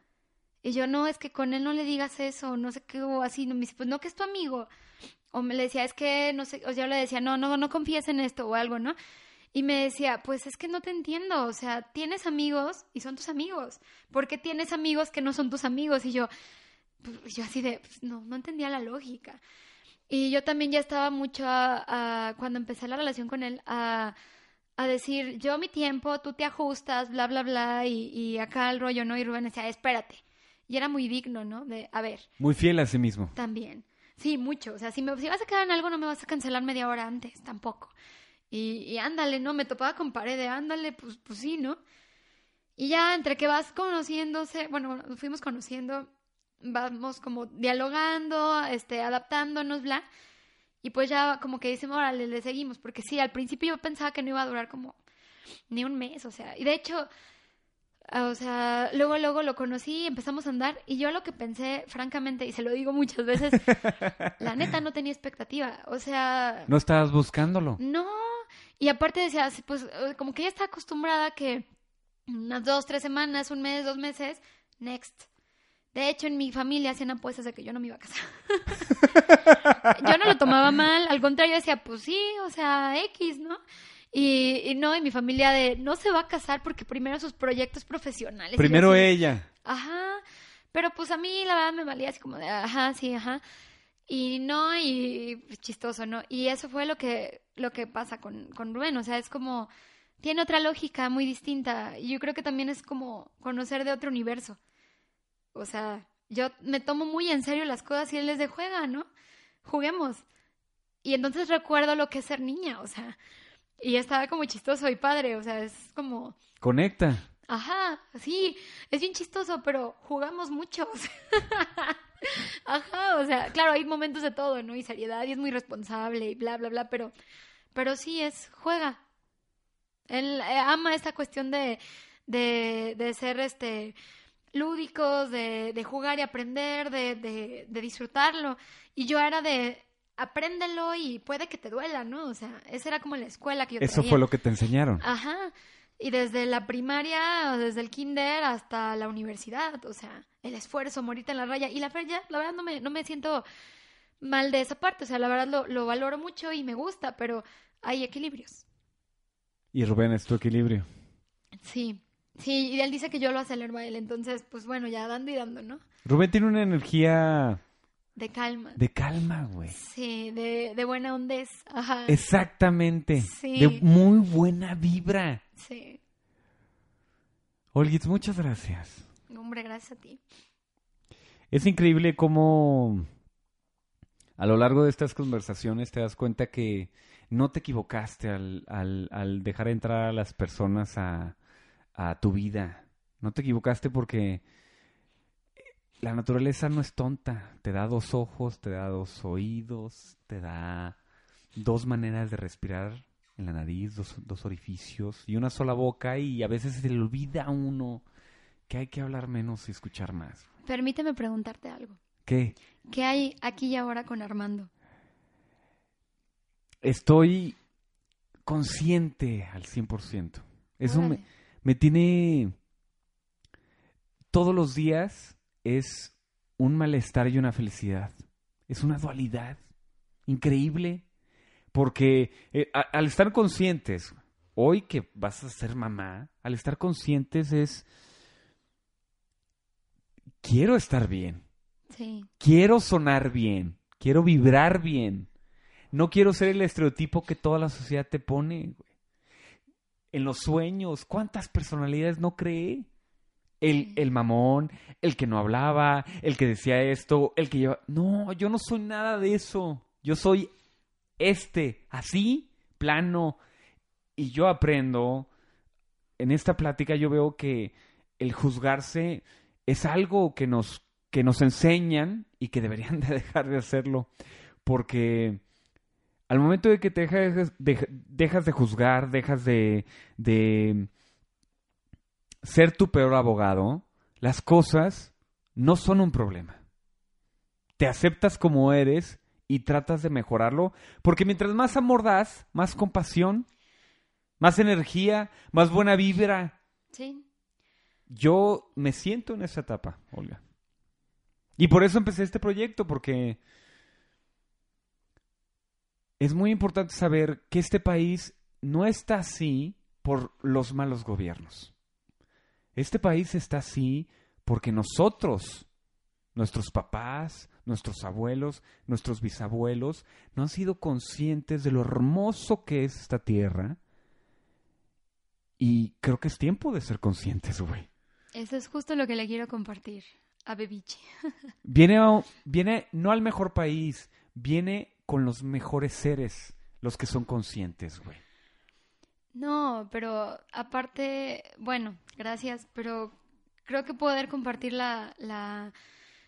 Y yo, no, es que con él no le digas eso, no sé qué, o así, no, me dice, pues no, que es tu amigo. O me le decía, es que, no sé, o yo le decía, no, no, no confíes en esto o algo, ¿no? Y me decía, pues es que no te entiendo, o sea, tienes amigos y son tus amigos. ¿Por qué tienes amigos que no son tus amigos? Y yo, pues, yo así de, pues, no, no entendía la lógica. Y yo también ya estaba mucho, a, cuando empecé la relación con él, a, a, decir, yo mi tiempo, tú te ajustas, bla, bla, bla, y, y acá el rollo, ¿no? Y Rubén decía, espérate y era muy digno, ¿no? De, a ver. Muy fiel a sí mismo. También. Sí, mucho. O sea, si, me, si vas a quedar en algo, no me vas a cancelar media hora antes, tampoco. Y, y ándale, ¿no? Me topaba con pared de ándale, pues, pues sí, ¿no? Y ya entre que vas conociéndose, bueno, nos fuimos conociendo, vamos como dialogando, este, adaptándonos, bla. Y pues ya como que decimos, órale, le seguimos. Porque sí, al principio yo pensaba que no iba a durar como ni un mes, o sea. Y de hecho, o sea, luego, luego lo conocí, empezamos a andar y yo lo que pensé, francamente, y se lo digo muchas veces, la neta no tenía expectativa. O sea... No estabas buscándolo. No. Y aparte decía, pues eh, como que ella está acostumbrada que unas dos, tres semanas, un mes, dos meses, next. De hecho, en mi familia hacían apuestas de que yo no me iba a casar. yo no lo tomaba mal, al contrario decía, pues sí, o sea, X, ¿no? Y, no, y mi familia de no se va a casar porque primero sus proyectos profesionales. Primero ella. Ajá. Pero pues a mí la verdad me valía así como de, ajá, sí, ajá. Y no, y pues, chistoso, ¿no? Y eso fue lo que, lo que pasa con, con Rubén. O sea, es como, tiene otra lógica muy distinta. Y yo creo que también es como conocer de otro universo. O sea, yo me tomo muy en serio las cosas y él les de juega, ¿no? Juguemos. Y entonces recuerdo lo que es ser niña, o sea, y estaba como chistoso y padre, o sea, es como... Conecta. Ajá, sí, es bien chistoso, pero jugamos mucho. Ajá, o sea, claro, hay momentos de todo, ¿no? Y seriedad, y es muy responsable y bla, bla, bla, pero, pero sí es, juega. Él eh, ama esta cuestión de, de, de ser, este, lúdicos, de, de jugar y aprender, de, de, de disfrutarlo. Y yo era de, apréndelo y puede que te duela, ¿no? O sea, esa era como la escuela que yo Eso fue lo que te enseñaron. Ajá. Y desde la primaria, o desde el kinder hasta la universidad, o sea, el esfuerzo, morirte en la raya. Y la, la verdad no me, no me siento mal de esa parte, o sea, la verdad lo, lo valoro mucho y me gusta, pero hay equilibrios. Y Rubén es tu equilibrio. Sí, sí, y él dice que yo lo acelero a él, entonces, pues bueno, ya dando y dando, ¿no? Rubén tiene una energía De calma. De calma, güey. Sí, de, de buena hondez. Ajá. Exactamente. Sí. De muy buena vibra. Sí. Olguitz, muchas gracias. Hombre, gracias a ti. Es increíble cómo a lo largo de estas conversaciones te das cuenta que no te equivocaste al, al, al dejar entrar a las personas a, a tu vida. No te equivocaste porque la naturaleza no es tonta. Te da dos ojos, te da dos oídos, te da dos maneras de respirar en la nariz, dos, dos orificios y una sola boca y a veces se le olvida a uno que hay que hablar menos y escuchar más. Permíteme preguntarte algo. ¿Qué? ¿Qué hay aquí y ahora con Armando? Estoy consciente al 100%. Eso me, me tiene... Todos los días es un malestar y una felicidad. Es una dualidad increíble. Porque eh, a- al estar conscientes, hoy que vas a ser mamá, al estar conscientes es... Quiero estar bien. Sí. quiero sonar bien, quiero vibrar bien. No quiero ser el estereotipo que toda la sociedad te pone. güey. En los sueños, ¿cuántas personalidades no cree? El, el mamón, el que no hablaba, el que decía esto, el que lleva... No, yo no soy nada de eso. Yo soy este, así, plano. Y yo aprendo, en esta plática yo veo que el juzgarse es algo que nos, que nos enseñan y que deberían de dejar de hacerlo. Porque al momento de que te dejas de, dejas de juzgar, dejas de, de ser tu peor abogado, las cosas no son un problema. Te aceptas como eres y tratas de mejorarlo, porque mientras más amor das, más compasión, más energía, más buena vibra, Sí. yo me siento en esa etapa, Olga. Y por eso empecé este proyecto, porque es muy importante saber que este país no está así por los malos gobiernos. Este país está así porque nosotros, nuestros papás, nuestros abuelos, nuestros bisabuelos, no han sido conscientes de lo hermoso que es esta tierra. Y creo que es tiempo de ser conscientes, güey. Eso es justo lo que le quiero compartir a Bebiche. Viene, a- viene no al mejor país, viene con los mejores seres, los que son conscientes, güey. No, pero aparte, bueno, gracias, pero creo que poder compartir la, la,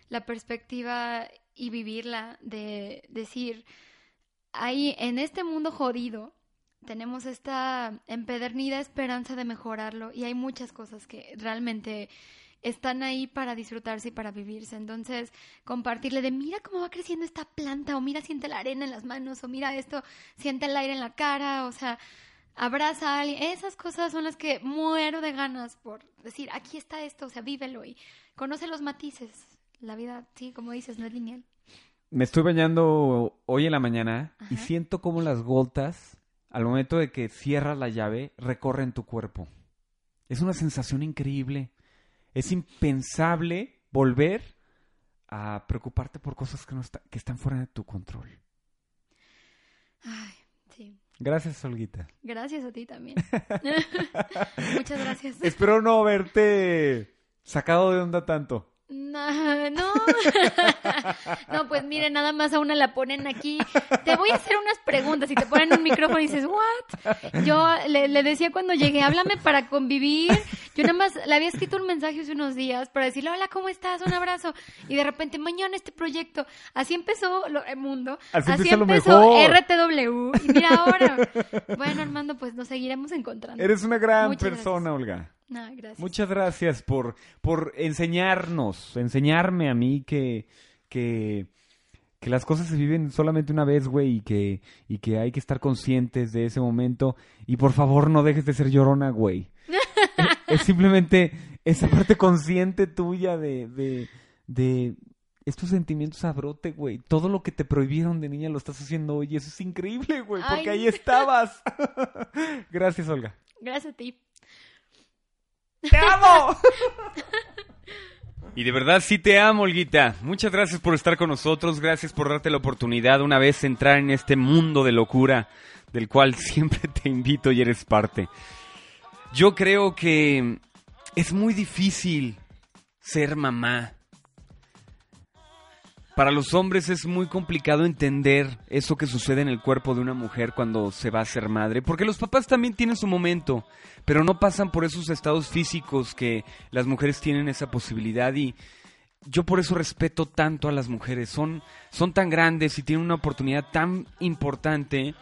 la perspectiva y vivirla de decir, ahí en este mundo jodido tenemos esta empedernida esperanza de mejorarlo y hay muchas cosas que realmente están ahí para disfrutarse y para vivirse. Entonces, compartirle de mira cómo va creciendo esta planta, o mira, siente la arena en las manos, o mira esto, siente el aire en la cara, o sea, abraza a alguien. Esas cosas son las que muero de ganas por decir, aquí está esto, o sea, vívelo y conoce los matices. La vida, sí, como dices, no es lineal. Me estoy bañando hoy en la mañana y siento como las gotas, al momento de que cierras la llave, recorren tu cuerpo. Es una sensación increíble. Es impensable volver a preocuparte por cosas que, no está- que están fuera de tu control. Ay. Gracias, Olguita. Gracias a ti también. Muchas gracias. Espero no haberte sacado de onda tanto. No, no. no, pues mire, nada más a una la ponen aquí. Te voy a hacer unas preguntas y te ponen un micrófono y dices, ¿what? Yo le, le decía cuando llegué, háblame para convivir. Yo nada más le había escrito un mensaje hace unos días para decirle, hola, ¿cómo estás? Un abrazo. Y de repente, mañana este proyecto. Así empezó lo- el mundo. Así empezó. RTW. Y mira ahora. Bueno, Armando, pues nos seguiremos encontrando. Eres una gran Muchas persona, Olga. No, gracias. Muchas gracias por, por enseñarnos, enseñarme a mí que, que, que las cosas se viven solamente una vez, güey, y que, y que hay que estar conscientes de ese momento. Y por favor, no dejes de ser llorona, güey. es, es simplemente esa parte consciente tuya de, de, de estos sentimientos a brote, güey. Todo lo que te prohibieron de niña lo estás haciendo hoy. Eso es increíble, güey, porque Ay. ahí estabas. gracias, Olga. Gracias a ti. ¡Te amo! Y de verdad sí te amo, Olguita. Muchas gracias por estar con nosotros, gracias por darte la oportunidad una vez entrar en este mundo de locura del cual siempre te invito y eres parte. Yo creo que es muy difícil ser mamá. Para los hombres es muy complicado entender eso que sucede en el cuerpo de una mujer cuando se va a ser madre, porque los papás también tienen su momento, pero no pasan por esos estados físicos que las mujeres tienen esa posibilidad y yo por eso respeto tanto a las mujeres, son, son tan grandes y tienen una oportunidad tan importante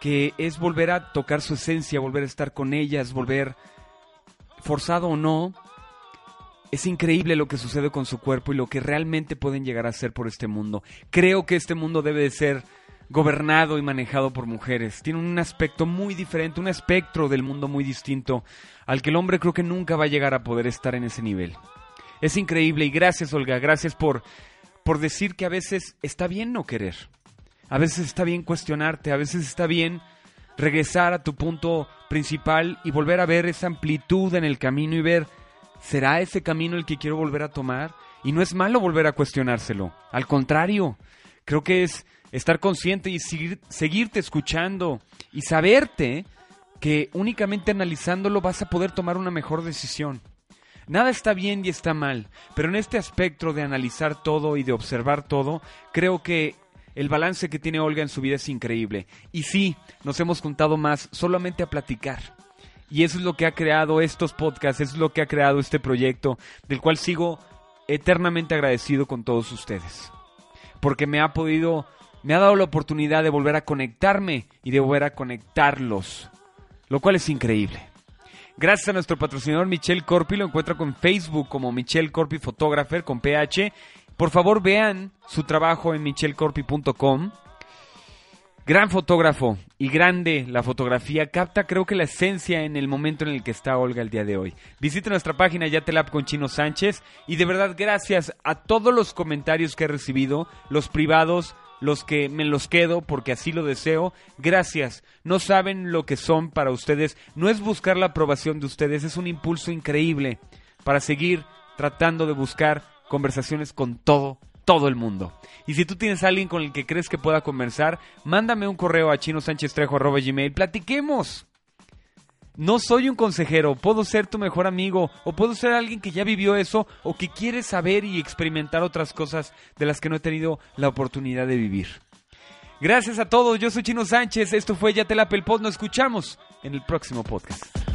que es volver a tocar su esencia, volver a estar con ellas, volver forzado o no, es increíble lo que sucede con su cuerpo y lo que realmente pueden llegar a ser por este mundo. Creo que este mundo debe de ser gobernado y manejado por mujeres. Tiene un aspecto muy diferente, un espectro del mundo muy distinto al que el hombre creo que nunca va a llegar a poder estar en ese nivel. Es increíble y gracias Olga, gracias por, por decir que a veces está bien no querer. A veces está bien cuestionarte, a veces está bien regresar a tu punto principal y volver a ver esa amplitud en el camino y ver, ¿será ese camino el que quiero volver a tomar? Y no es malo volver a cuestionárselo. Al contrario, creo que es estar consciente y seguir, seguirte escuchando y saberte que únicamente analizándolo vas a poder tomar una mejor decisión. Nada está bien y está mal, pero en este aspecto de analizar todo y de observar todo, creo que el balance que tiene Olga en su vida es increíble. Y sí, nos hemos juntado más solamente a platicar. Y eso es lo que ha creado estos podcasts, eso es lo que ha creado este proyecto, del cual sigo eternamente agradecido con todos ustedes. Porque me ha podido, me ha dado la oportunidad de volver a conectarme y de volver a conectarlos. Lo cual es increíble. Gracias a nuestro patrocinador Michelle Corpi, lo encuentra con Facebook como Michelle Corpi Photographer con PH por favor, vean su trabajo en michelcorpi.com. Gran fotógrafo y grande la fotografía. Capta, creo que la esencia en el momento en el que está Olga el día de hoy. Visite nuestra página Yatelab con Chino Sánchez. Y de verdad, gracias a todos los comentarios que he recibido, los privados, los que me los quedo porque así lo deseo. Gracias. No saben lo que son para ustedes. No es buscar la aprobación de ustedes, es un impulso increíble para seguir tratando de buscar conversaciones con todo, todo el mundo. Y si tú tienes a alguien con el que crees que pueda conversar, mándame un correo a chinosanchestrejo.gmail, platiquemos. No soy un consejero, puedo ser tu mejor amigo o puedo ser alguien que ya vivió eso o que quiere saber y experimentar otras cosas de las que no he tenido la oportunidad de vivir. Gracias a todos, yo soy Chino Sánchez, esto fue Ya te la nos escuchamos en el próximo podcast.